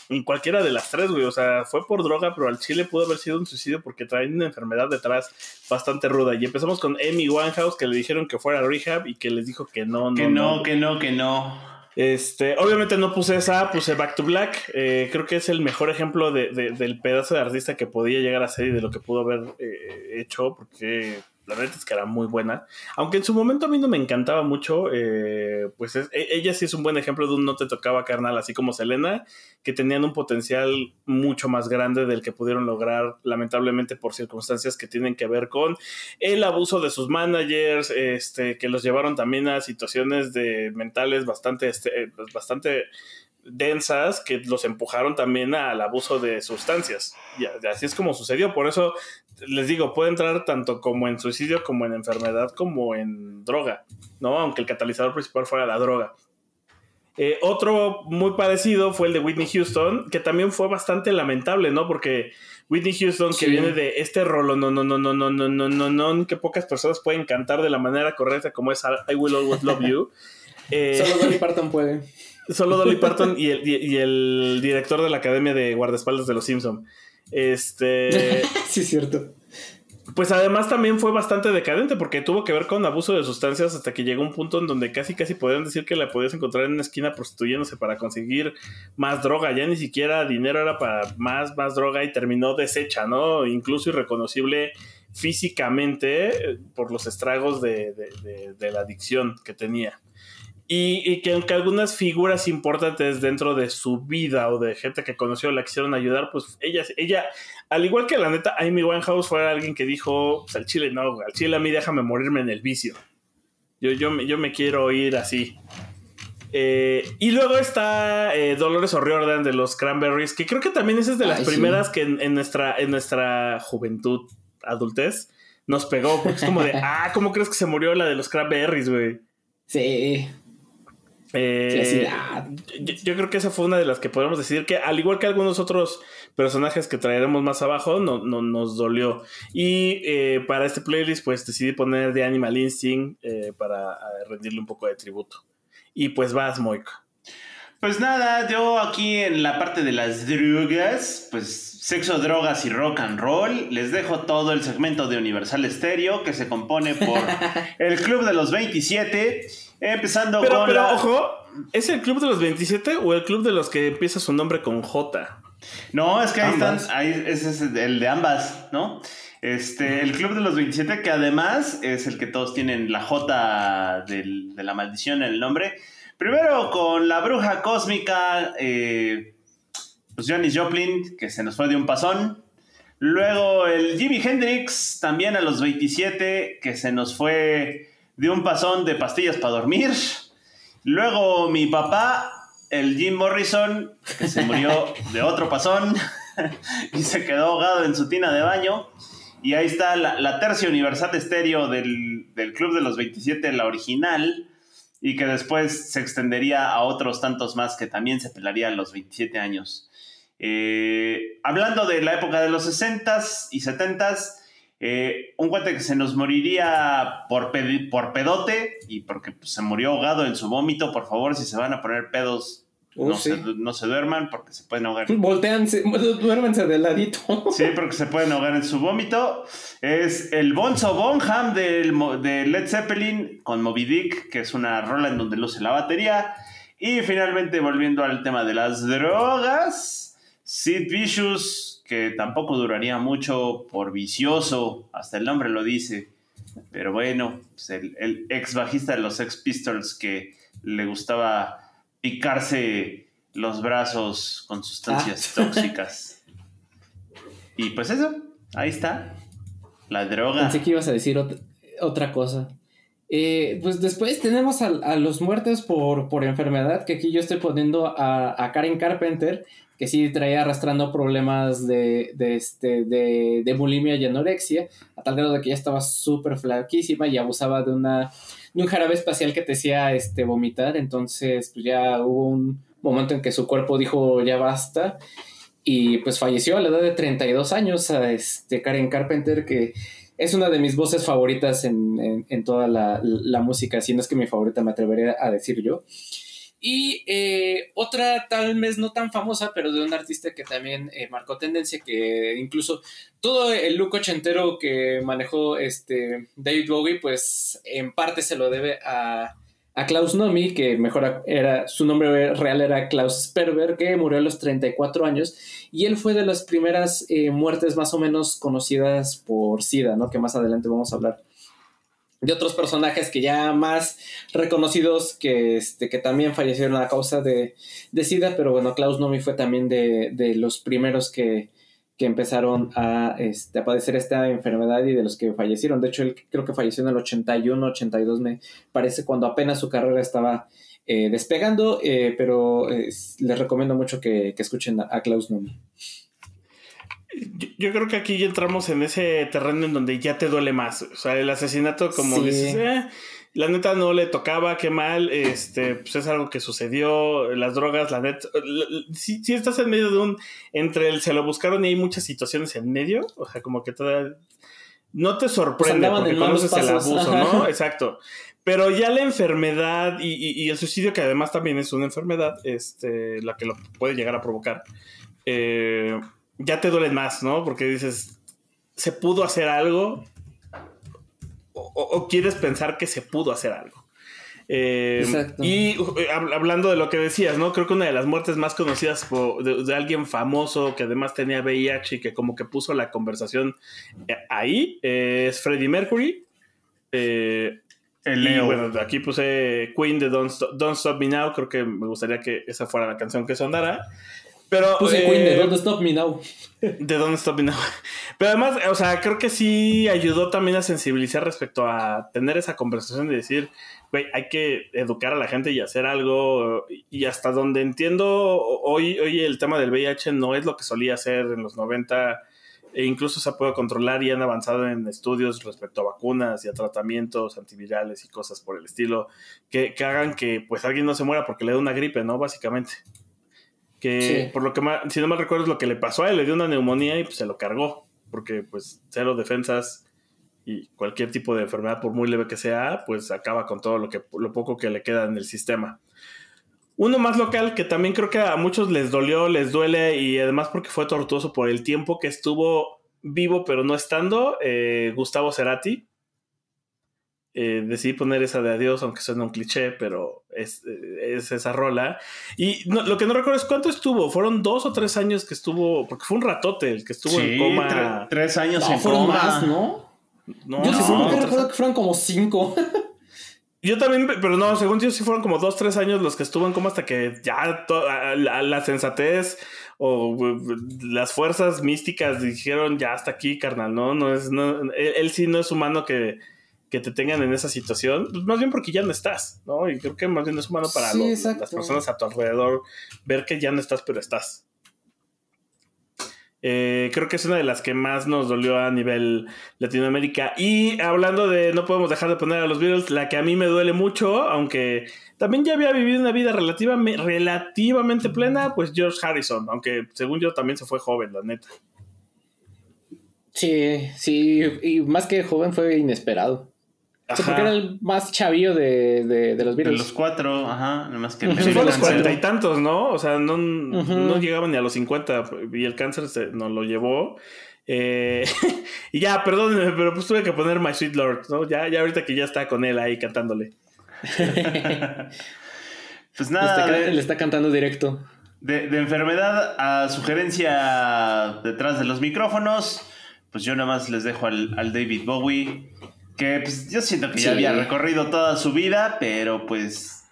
en cualquiera de las tres, güey. O sea, fue por droga, pero al chile pudo haber sido un suicidio porque traen una enfermedad detrás bastante ruda. Y empezamos con Amy Winehouse, que le dijeron que fuera a rehab y que les dijo que no, no. Que no, que no, que no. Este, obviamente no puse esa, puse Back to Black. Eh, creo que es el mejor ejemplo de, de- del pedazo de artista que podía llegar a ser y de lo que pudo haber eh, hecho, porque la verdad es que era muy buena. Aunque en su momento a mí no me encantaba mucho, eh, pues es- e- ella sí es un buen ejemplo de un no te tocaba carnal, así como Selena, que tenían un potencial mucho más grande del que pudieron lograr, lamentablemente por circunstancias que tienen que ver con el abuso de sus managers, este, que los llevaron también a situaciones de mentales bastante, este, eh, pues, bastante densas que los empujaron también al abuso de sustancias. Y así es como sucedió. Por eso les digo, puede entrar tanto como en suicidio, como en enfermedad, como en droga, ¿no? Aunque el catalizador principal fuera la droga. Eh, otro muy parecido fue el de Whitney Houston, que también fue bastante lamentable, ¿no? Porque Whitney Houston, que Sí. viene de este rolo, no, no, no, no, no, no, no, no, no, que pocas personas pueden cantar de la manera correcta como es I Will Always Love You. Eh, Solo Dolly Parton puede. Solo Dolly Parton y el, y- el director de la Academia de Guardaespaldas de los Simpson. Este, (laughs) sí, es cierto. pues además también fue bastante decadente porque tuvo que ver con abuso de sustancias hasta que llegó un punto en donde casi casi podían decir que la podías encontrar en una esquina prostituyéndose para conseguir más droga. Ya ni siquiera dinero era para más, más droga y terminó deshecha, ¿no? Incluso irreconocible físicamente eh, por los estragos de, de- de- de la adicción que tenía. Y, y que aunque algunas figuras importantes dentro de su vida o de gente que conoció la quisieron ayudar, pues ella, ella al igual que la neta, Amy Winehouse fue alguien que dijo, pues al chile no, al chile a mí déjame morirme en el vicio. Yo, yo, me- yo me quiero ir así. Eh, y luego está eh, Dolores O'Riordan de los Cranberries, que creo que también esa es de las Ay, sí. primeras que en, en nuestra, en nuestra juventud, adultez, nos pegó. Porque es como de, (laughs) ah, ¿cómo crees que se murió la de los Cranberries, güey? Sí. Eh, ah. yo, yo creo que esa fue una de las que podemos decir que, al igual que algunos otros personajes que traeremos más abajo, no, no- nos dolió. Y eh, para este playlist, pues decidí poner The Animal Instinct eh, para eh, rendirle un poco de tributo. Y pues vas, Moik. Pues nada, yo aquí en la parte de las drogas, pues sexo, drogas y rock and roll, les dejo todo el segmento de Universal Stereo que se compone por (laughs) el Club de los 27, empezando Pero, con pero la- ojo, ¿es el club de los 27 o el club de los que empieza su nombre con J? No, es que ahí Ambas. están, ahí, ese es el de ambas, ¿no? Este, el Club de los 27, que además es el que todos tienen la J del- de la maldición en el nombre. Primero con la bruja cósmica, eh, pues Johnny Joplin, que se nos fue de un pasón. Luego el Jimi Hendrix, también a los 27, que se nos fue de un pasón de pastillas para dormir. Luego mi papá, el Jim Morrison, que se murió de otro pasón (laughs) y se quedó ahogado en su tina de baño. Y ahí está la, la tercia universal estéreo del, del Club de los 27, la original, y que después se extendería a otros tantos más que también se pelaría a los 27 años. Eh, hablando de la época de los 60s y 70s, eh, un cuate que se nos moriría por, por pedote y porque pues, se murió ahogado en su vómito. Por favor, si se van a poner pedos, Uh, no, sí. se, no se duerman porque se pueden ahogar. (laughs) Volteanse, (laughs) duérmense de ladito. Sí, porque se pueden ahogar en su vómito. Es el Bonzo Bonham del, de Led Zeppelin con Moby Dick, que es una rola en donde luce la batería. Y finalmente, volviendo al tema de las drogas, Sid Vicious, que tampoco duraría mucho por vicioso, hasta el nombre lo dice. Pero bueno, pues el, el ex bajista de los Sex Pistols que le gustaba picarse los brazos con sustancias Ah. (laughs) tóxicas. Y pues eso, ahí está. La droga. Pensé que ibas a decir ot- otra cosa. Eh, pues después tenemos a, a los muertos por, por enfermedad, que aquí yo estoy poniendo a, a Karen Carpenter, que sí traía arrastrando problemas de, de, este, de, de bulimia y anorexia, a tal grado de que ya estaba súper flaquísima y abusaba de, una, de un jarabe espacial que te hacía este, vomitar. Entonces, pues ya hubo un momento en que su cuerpo dijo ya basta. Y pues falleció a la edad de 32 años a este Karen Carpenter, que es una de mis voces favoritas en, en- toda la, la música, si no es que mi favorita me atrevería a decir yo. Y eh, otra tal vez no tan famosa, pero de un artista que también eh, marcó tendencia, que incluso todo el look ochentero que manejó este David Bowie, pues en parte se lo debe a, a Klaus Nomi, que mejor era, su nombre real era Klaus Sperber, que murió a los 34 años, y él fue de las primeras eh, muertes más o menos conocidas por SIDA, ¿no? Que más adelante vamos a hablar de otros personajes que ya más reconocidos que, este, que también fallecieron a causa de, de SIDA, pero bueno, Klaus Nomi fue también de, de los primeros que, que empezaron a, este, a padecer esta enfermedad y de los que fallecieron. De hecho, él creo que falleció en el 81, 82, me parece, cuando apenas su carrera estaba eh, despegando, eh, pero eh, les recomiendo mucho que, que escuchen a, a Klaus Nomi. Yo, yo creo que aquí ya entramos en ese terreno en donde ya te duele más. O sea, el asesinato, como Sí. dices, eh, la neta no le tocaba, qué mal, este, pues es algo que sucedió, las drogas, la neta, si, si estás en medio de un, entre el se lo buscaron y hay muchas situaciones en medio, o sea, como que toda, no te sorprende andaban porque conoces el abuso, ajá. ¿no? Exacto. Pero ya la enfermedad y, y- y el suicidio, que además también es una enfermedad, este, la que lo puede llegar a provocar, eh, ya te duelen más, ¿no? Porque dices, ¿se pudo hacer algo? O, quieres pensar que se pudo hacer algo. Eh, Exacto. y uh, hab- hablando de lo que decías, ¿no? Creo que una de las muertes más conocidas por- de, de alguien famoso que además tenía VIH y que como que puso la conversación eh, ahí eh, es Freddie Mercury. Eh, El y Leo. bueno, aquí puse Queen de Don't Stop, Don't Stop Me Now. Creo que me gustaría que esa fuera la canción que sonara. Pero, Puse eh, Queen de Don't Stop Me Now. (laughs) de Don't Stop Me Now. Pero además, o sea, creo que sí ayudó también a sensibilizar respecto a tener esa conversación de decir, güey, hay que educar a la gente y hacer algo. Y hasta donde entiendo, hoy, hoy el tema del VIH no es lo que solía ser en los 90. E incluso se puede controlar y han avanzado en estudios respecto a vacunas y a tratamientos antivirales y cosas por el estilo que, que hagan que pues alguien no se muera porque le da una gripe, ¿no? Básicamente. Que Sí. por lo que si no me recuerdo es lo que le pasó a él, le dio una neumonía y pues se lo cargó, porque pues cero defensas y cualquier tipo de enfermedad, por muy leve que sea, pues acaba con todo lo, que, lo poco que le queda en el sistema. Uno más local que también creo que a muchos les dolió, les duele y además porque fue tortuoso por el tiempo que estuvo vivo pero no estando, eh, Gustavo Cerati. Eh, decidí poner esa de adiós, aunque suena un cliché, pero es, eh, es esa rola. Y no- lo que no recuerdo es cuánto estuvo. Fueron dos o tres años que estuvo, porque fue un ratote el que estuvo en Sí, coma. tre- tres años No, en fueron coma. más, ¿no? No, Yo no, según tres- recuerdo que fueron como cinco. Yo también, pero no, según yo sí fueron como dos, tres años los que estuvo en coma hasta que ya a- la, la sensatez o uh, las fuerzas místicas dijeron ya hasta aquí, carnal, no, no es, no, él, él sí no es humano que, que te tengan en esa situación, pues más bien porque ya no estás, ¿no? Y creo que más bien es humano para Sí, los- exacto. las personas a tu alrededor ver que ya no estás, pero estás. Eh, creo que es una de las que más nos dolió a nivel Latinoamérica. Y hablando de no podemos dejar de poner a los Beatles, la que a mí me duele mucho, aunque también ya había vivido una vida relativamente plena, pues George Harrison, aunque según yo también se fue joven, la neta. Sí, sí, y más que joven fue inesperado. O sea, porque era el más chavillo de, de, de los De Beatles. los cuatro, ajá, nada más que le Sí, fue a los cuarenta y tantos, ¿no? O sea, no, Ujú. no llegaban ni a los 50 y el cáncer se, nos lo llevó. Eh, (laughs) y ya, perdónenme, pero pues tuve que poner My Sweet Lord, ¿no? Ya, ya ahorita que ya está con él ahí cantándole. (laughs) Pues le, nada, está, de, le está cantando directo. de- de enfermedad a sugerencia detrás de los micrófonos, pues yo nada más les dejo al, al David Bowie, que pues yo siento que ya había recorrido toda su vida, pero pues,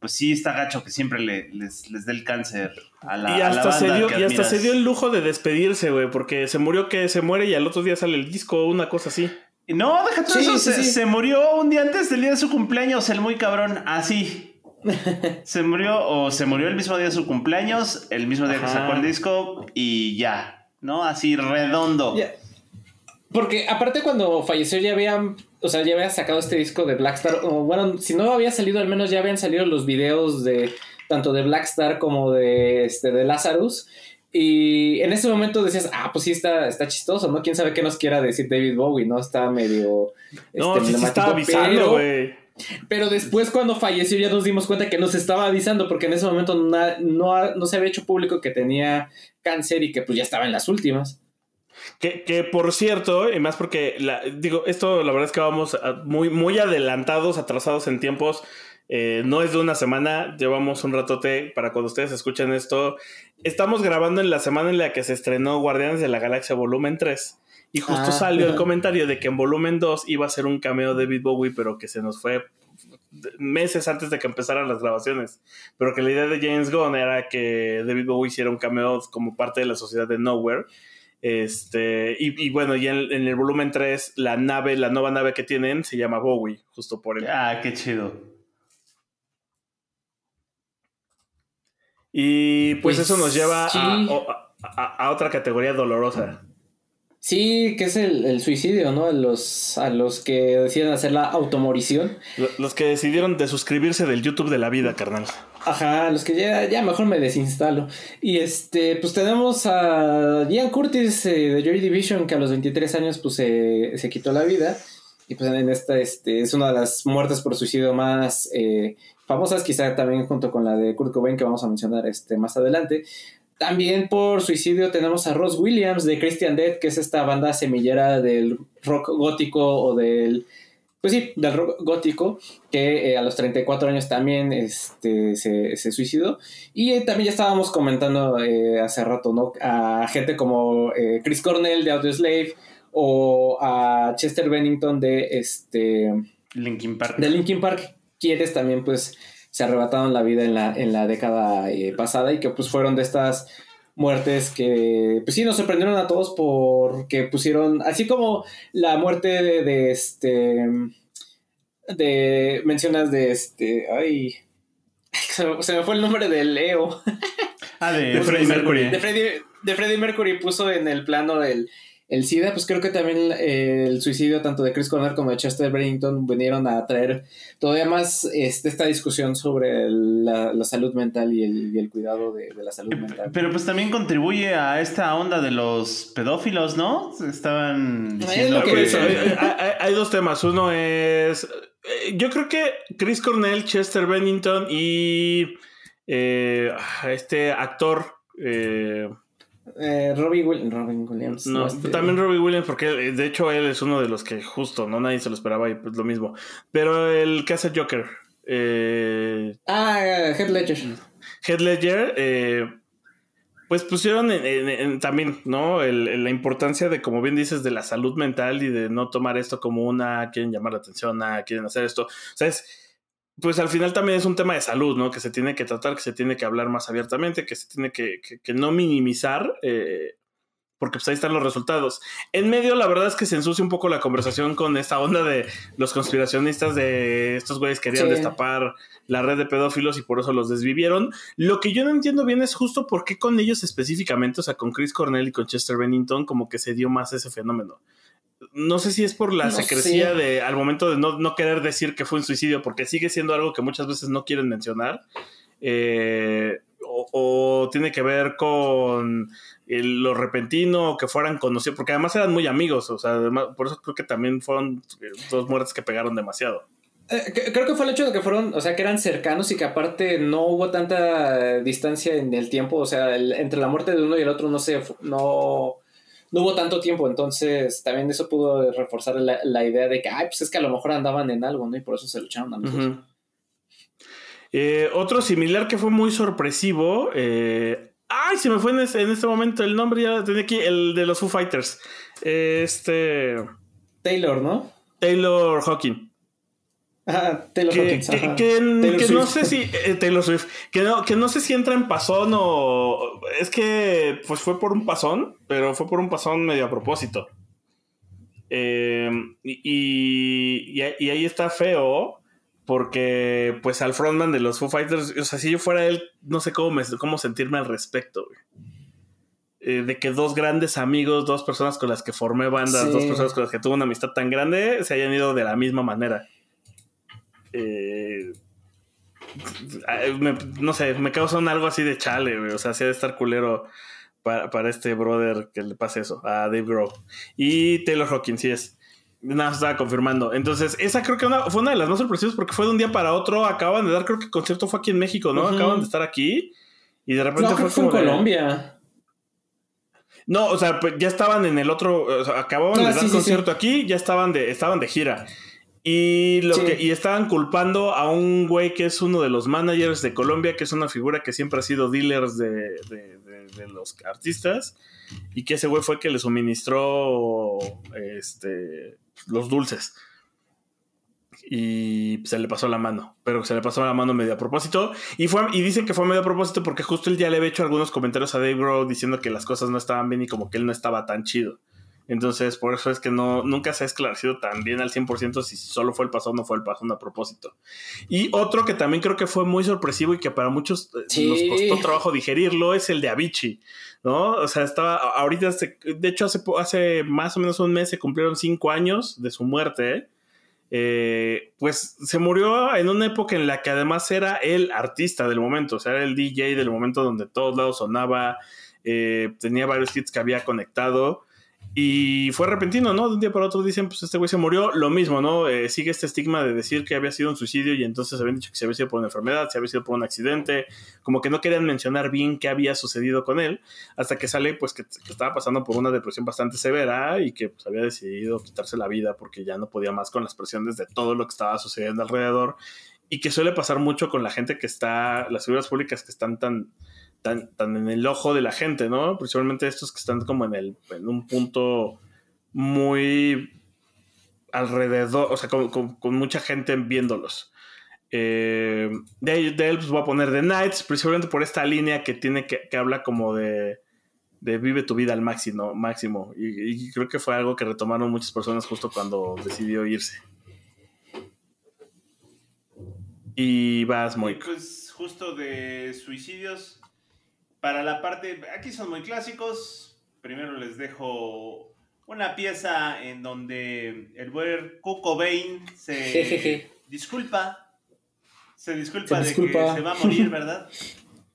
pues sí está gacho que siempre le- les, les dé el cáncer a la, y a la hasta, se banda dio, que y hasta se dio el lujo de despedirse, güey, porque se murió que se muere y al otro día sale el disco, una cosa así. No, deja todo Sí, eso. sí, se, sí. se murió un día antes del día de su cumpleaños, el muy cabrón. Así. (laughs) se murió, o se murió el mismo día de su cumpleaños, el mismo día que sacó el disco, y ya. ¿No? Así redondo. Ya. Porque aparte cuando falleció ya habían, o sea, ya había sacado este disco de Blackstar, o bueno, si no había salido, al menos ya habían salido los videos de tanto de Blackstar como de este de Lazarus. Y en ese momento decías, ah, pues sí está, está chistoso, ¿no? Quién sabe qué nos quiera decir David Bowie, ¿no? Está medio. No, este, sí, sí estaba avisando, pero- güey. Pero después cuando falleció ya nos dimos cuenta que nos estaba avisando porque en ese momento no, ha- no se había hecho público que tenía cáncer y que pues ya estaba en las últimas. Que, que por cierto, y más porque, la, digo, esto la verdad es que vamos a- muy, muy adelantados, atrasados en tiempos. Eh, no es de una semana, llevamos un ratote para cuando ustedes escuchen esto. Estamos grabando en la semana en la que se estrenó Guardianes de la Galaxia Volumen 3. Y justo Ah, salió el comentario de que en Volumen 2 iba a ser un cameo de David Bowie, pero que se nos fue meses antes de que empezaran las grabaciones. Pero que la idea de James Gunn era que David Bowie hiciera un cameo como parte de la sociedad de Nowhere. Este, y, y bueno, ya en, en el volumen 3, la nave, la nueva nave que tienen se llama Bowie, justo por él. Ah, qué chido. Y pues, Pues, eso nos lleva a- sí. a, a- a otra categoría dolorosa. Sí, que es el, el suicidio, ¿no? A los, a los que deciden hacer la automorición. Lo- Los que decidieron de suscribirse del YouTube de la vida, carnal. Ajá, los que ya, ya mejor me desinstalo. Y este, pues tenemos a Ian Curtis eh, de Joy Division, que a los 23 años pues se, quitó la vida. Y pues en esta este, es una de las muertes por suicidio más eh, famosas, quizá también junto con la de Kurt Cobain, que vamos a mencionar este, más adelante. También por suicidio tenemos a Ross Williams de Christian Death, que es esta banda semillera del rock gótico o del, pues sí, del rock gótico, que eh, a los 34 años también este, se, se suicidó. Y eh, también ya estábamos comentando eh, hace rato, ¿no? A gente como Chris Cornell de Audioslave o a Chester Bennington de este Linkin Park. de Linkin Park, quienes también pues se arrebataron la vida en la, en la década pasada y que pues fueron de estas muertes que pues sí nos sorprendieron a todos porque pusieron, así como la muerte de, de este, de, mencionas de este, ay, (laughs) se me, fue el nombre de Leo, Ah, de, De (laughs) Freddie Mercury. de Freddie, de Freddie Mercury puso en el plano del el SIDA, pues creo que también eh, el suicidio tanto de Chris Cornell como de Chester Bennington vinieron a traer todavía más este, esta discusión sobre la, la salud mental y el, y el cuidado de, de la salud mental. Pero pues también contribuye a esta onda de los pedófilos, ¿no? Estaban diciendo lo que Por que... eso, hay, hay- hay dos temas. Uno es. eh, Yo creo que Chris Cornell, Chester Bennington y eh, este actor. eh, Eh, Robbie, Will- Robin Williams. No, este- también Robbie Williams, porque eh, de hecho él es uno de los que justo, no nadie se lo esperaba y pues lo mismo. Pero el que hace Joker, eh, Ah, Head Ledger. Heath Ledger, eh, pues pusieron en- en- en- también, ¿no? El- el- la importancia de, como bien dices, de la salud mental y de no tomar esto como una, quieren llamar la atención, ah, quieren hacer esto. O sea, es, pues al final también es un tema de salud, ¿no? Que se tiene que tratar, que se tiene que hablar más abiertamente, que se tiene que, que- que no minimizar, eh, porque pues ahí están los resultados. En medio, la verdad es que se ensucia un poco la conversación con esta onda de los conspiracionistas de estos güeyes querían Sí. destapar la red de pedófilos y por eso los desvivieron. Lo que yo no entiendo bien es justo por qué con ellos específicamente, o sea, con Chris Cornell y con Chester Bennington, como que se dio más ese fenómeno. No sé si es por la No secrecía sé. de al momento de no, no querer decir que fue un suicidio, porque sigue siendo algo que muchas veces no quieren mencionar. eh, o, o tiene que ver con el- lo repentino, que fueran conocidos, porque además eran muy amigos, o sea, además- por eso creo que también fueron eh, dos muertes que pegaron demasiado. Eh, creo que fue el hecho de que fueron, o sea, que eran cercanos y que aparte no hubo tanta distancia en el tiempo, o sea, el- entre la muerte de uno y el otro no se, no, no hubo tanto tiempo, entonces también eso pudo reforzar la, la idea de que, ay, pues es que a lo mejor andaban en algo, ¿no? Y por eso se lucharon a los dos. Eh, otro similar que fue muy sorpresivo. eh, ay, se me fue en, ese- en este momento el nombre, ya lo tenía aquí, el de los Foo Fighters. Eh, este. Taylor, ¿no? Taylor Hawking. Ah, Taylor Que, Hawkins, que- ajá. que- Taylor que no sé si. eh, Taylor Swift. Que no, que no sé si entra en pasón o. Es que pues fue por un pasón, pero fue por un pasón medio a propósito. Eh, y, y, y ahí está feo. Porque, pues, al frontman de los Foo Fighters, o sea, si yo fuera él, no sé cómo, me- cómo sentirme al respecto, güey. Eh, de que dos grandes amigos, dos personas con las que formé bandas, Sí. dos personas con las que tuve una amistad tan grande, se hayan ido de la misma manera. Eh, me- no sé, me causan algo así de chale, güey. O sea, sí ha de estar culero para, para este brother que le pase eso, a Dave Grohl. Y Taylor Hawkins, sí es. Nada, estaba confirmando. Entonces, esa creo que una- fue una de las más sorpresivas porque fue de un día para otro. Acaban de dar, creo que el concierto fue aquí en México, ¿no? Acaban de estar aquí. Y de repente No, creo fue en de- Colombia. no, o sea, pues ya estaban en el otro, o sea, acababan Ah, de dar sí, sí, concierto aquí, ya estaban de, estaban de gira. Y lo Sí. que, y estaban culpando a un güey que es uno de los managers de Colombia, que es una figura que siempre ha sido dealers de, de- de- de los artistas, y que ese güey fue el que le suministró este, los dulces. Y se le pasó la mano, pero se le pasó la mano medio a propósito. Y, fue, y dicen que fue medio a propósito porque justo él ya le había hecho algunos comentarios a Dave Grohl diciendo que las cosas no estaban bien y como que él no estaba tan chido. Entonces, por eso es que no, nunca se ha esclarecido tan bien al 100% si solo fue el pasón o no fue el pasón a propósito. Y otro que también creo que fue muy sorpresivo y que para muchos eh, Sí. nos costó trabajo digerirlo es el de Avicii, ¿no? O sea, estaba, ahorita, se- de hecho, hace, hace más o menos un mes se cumplieron cinco años de su muerte, ¿eh? Eh, pues se murió en una época en la que además era el artista del momento, o sea, era el DJ del momento donde todos lados sonaba, eh, tenía varios hits que había conectado y fue repentino, ¿no? De un día para otro dicen, pues este güey se murió, lo mismo, ¿no? Eh, sigue este estigma de decir que había sido un suicidio y entonces habían dicho que se había sido por una enfermedad, se había sido por un accidente, como que no querían mencionar bien qué había sucedido con él, hasta que sale pues que, estaba pasando por una depresión bastante severa y que pues, había decidido quitarse la vida porque ya no podía más con las presiones de todo lo que estaba sucediendo alrededor y que suele pasar mucho con la gente que está, las figuras públicas que están tan, tan, tan en el ojo de la gente, ¿no? Principalmente estos que están como en, el, en un punto muy alrededor, o sea, con, mucha gente viéndolos. Eh, de, de él pues, voy a poner The Nights, principalmente por esta línea que tiene que, que habla como de, de vive tu vida al máximo, máximo. Y, y creo que fue algo que retomaron muchas personas justo cuando decidió irse. Y vas, Y Moik. pues justo de suicidios, para la parte, aquí son muy clásicos, primero les dejo una pieza en donde el buen Kurt Cobain se Jejeje. disculpa, se disculpa Se de disculpa. que se va a morir, (laughs) ¿verdad?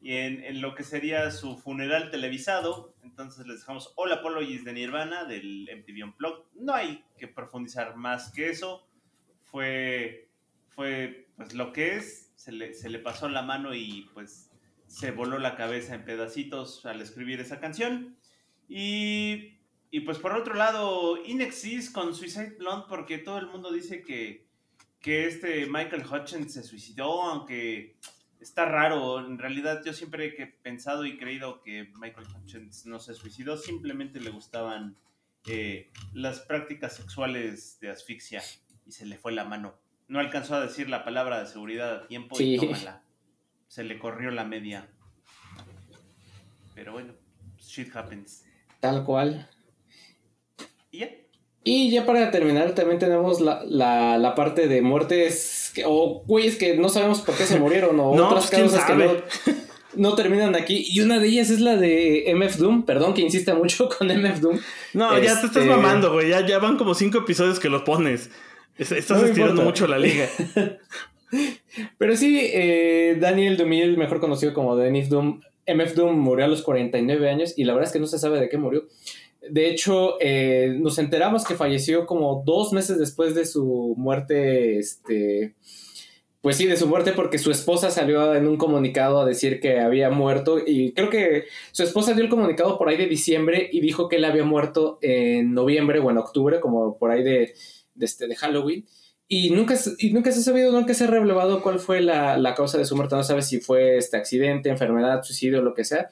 Y en, en lo que sería su funeral televisado, entonces les dejamos All Apologies de Nirvana del MTV Unplugged. No hay que profundizar más que eso. Fue, fue pues lo que es, se le, se le pasó la mano y pues se voló la cabeza en pedacitos al escribir esa canción. Y, y pues por otro lado, Inexis con Suicide Blonde, porque todo el mundo dice que, que este Michael Hutchins se suicidó, aunque está raro. En realidad yo siempre he pensado y creído que Michael Hutchins no se suicidó, simplemente le gustaban eh, las prácticas sexuales de asfixia y se le fue la mano. No alcanzó a decir la palabra de seguridad a tiempo y tómala. Se le corrió la media. Pero bueno, shit happens. Tal cual. ¿Y ya? Y ya para terminar, también tenemos la, la, parte de muertes que, o güeyes que no sabemos por qué se murieron o (laughs) otras pues, causas que no, no, terminan aquí. Y una de ellas es la de MF Doom. Perdón que insista mucho (laughs) con MF Doom. No, ya te estás este, mamando, güey. Ya, ya van como cinco episodios que los pones. Estás estirando mucho la liga. (laughs) Pero sí, eh, Daniel Dumil, mejor conocido como Dennis Doom, MF Doom murió a los 49 años y la verdad es que no se sabe de qué murió. De hecho, eh, nos enteramos que falleció como dos meses después de su muerte, este, pues sí, de su muerte, porque su esposa salió en un comunicado a decir que había muerto y creo que su esposa dio el comunicado por ahí de diciembre y dijo que él había muerto en noviembre o en octubre, como por ahí de, este, de Halloween. Y nunca, y nunca se ha sabido, nunca se ha revelado cuál fue la, la, causa de su muerte. No sabe si fue este accidente, enfermedad, suicidio, lo que sea.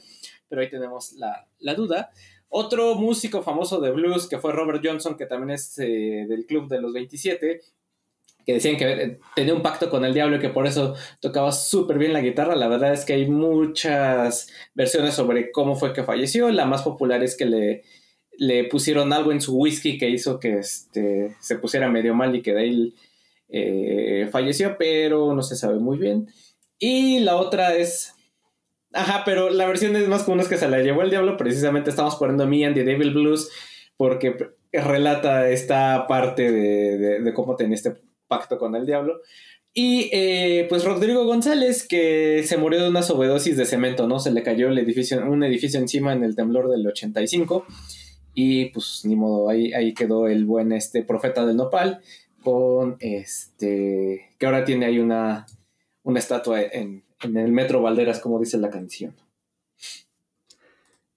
Pero ahí tenemos la, la duda. Otro músico famoso de blues que fue Robert Johnson, que también es eh, del Club de los 27, que decían que eh, tenía un pacto con el diablo y que por eso tocaba súper bien la guitarra. La verdad es que hay muchas versiones sobre cómo fue que falleció. La más popular es que le, le pusieron algo en su whisky que hizo que este, se pusiera medio mal y que de ahí eh, falleció, pero no se sabe muy bien. Y la otra es Ajá, pero la versión es más común es que se la llevó el diablo. Precisamente estamos poniendo Me and the Devil Blues porque relata esta parte de, cómo tenía este pacto con el diablo. Y eh, pues Rodrigo González, que se murió de una sobredosis de cemento, ¿no? Se le cayó el edificio, un edificio encima en el temblor del 85. Y pues ni modo, ahí, ahí quedó el buen este profeta del nopal. Con este. que ahora tiene ahí una, una estatua en, en el Metro Valderas, como dice la canción.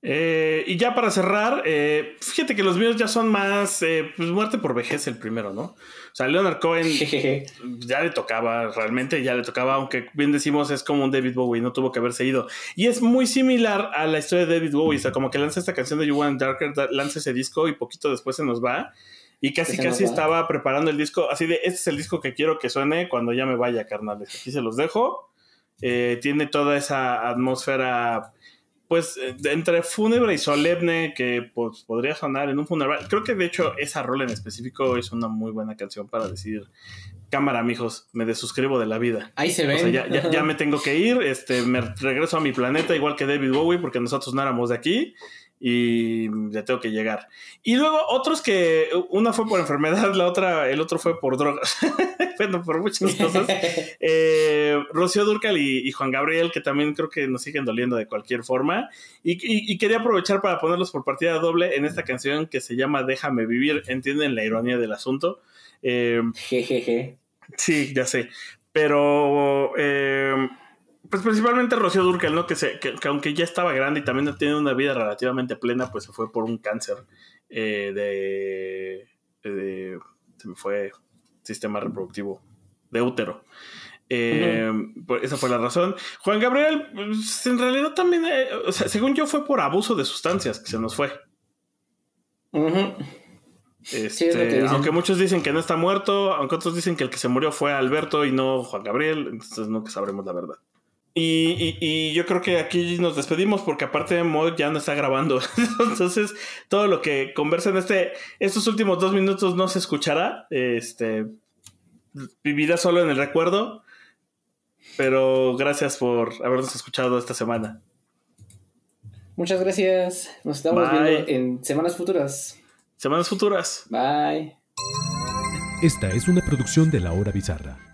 Eh, y ya para cerrar, eh, fíjate que los míos ya son más eh, pues muerte por vejez el primero, ¿no? O sea, Leonard Cohen (laughs) ya le tocaba, realmente ya le tocaba, aunque bien decimos es como un David Bowie, no tuvo que haberse ido. Y es muy similar a la historia de David Bowie, o sea, como que lanza esta canción de You Want Darker, lanza ese disco y poquito después se nos va. Y casi, casi estaba preparando el disco, así de, este es el disco que quiero que suene cuando ya me vaya, carnales. Aquí se los dejo. Eh, tiene toda esa atmósfera, pues, eh, entre fúnebre y solemne que pues, podría sonar en un funeral. Creo que de hecho esa rol en específico es una muy buena canción para decir, cámara, mijos, me desuscribo de la vida. Ahí se ve. ya, ya, me tengo que ir, este, me regreso a mi planeta igual que David Bowie porque nosotros no éramos de aquí y ya tengo que llegar. Y luego otros que una fue por enfermedad, la otra, el otro fue por drogas, (laughs) bueno, por muchas cosas. (laughs) Eh, Rocío Durcal y, Juan Gabriel, que también creo que nos siguen doliendo de cualquier forma. Y, quería aprovechar para ponerlos por partida doble en esta canción que se llama Déjame vivir. Entienden la ironía del asunto. Eh, Jejeje. Sí, ya sé. Pero eh, pues principalmente Rocío Durcal, ¿no? Que, se, que, aunque ya estaba grande y también tiene una vida relativamente plena, pues se fue por un cáncer eh, de, Se me fue sistema reproductivo de útero. Eh, pues esa fue la razón. Juan Gabriel, pues, en realidad también, eh, o sea, según yo, fue por abuso de sustancias que se nos fue. Este, aunque muchos dicen que no está muerto, aunque otros dicen que el que se murió fue Alberto y no Juan Gabriel, entonces nunca sabremos la verdad. Y, yo creo que aquí nos despedimos porque aparte Mod ya no está grabando. (laughs) Entonces, todo lo que conversa en este, estos últimos dos minutos no se escuchará. Este vivirá solo en el recuerdo. Pero gracias por habernos escuchado esta semana. Muchas gracias. Nos estamos viendo en semanas futuras. Semanas futuras. Bye. Esta es una producción de La Hora Bizarra.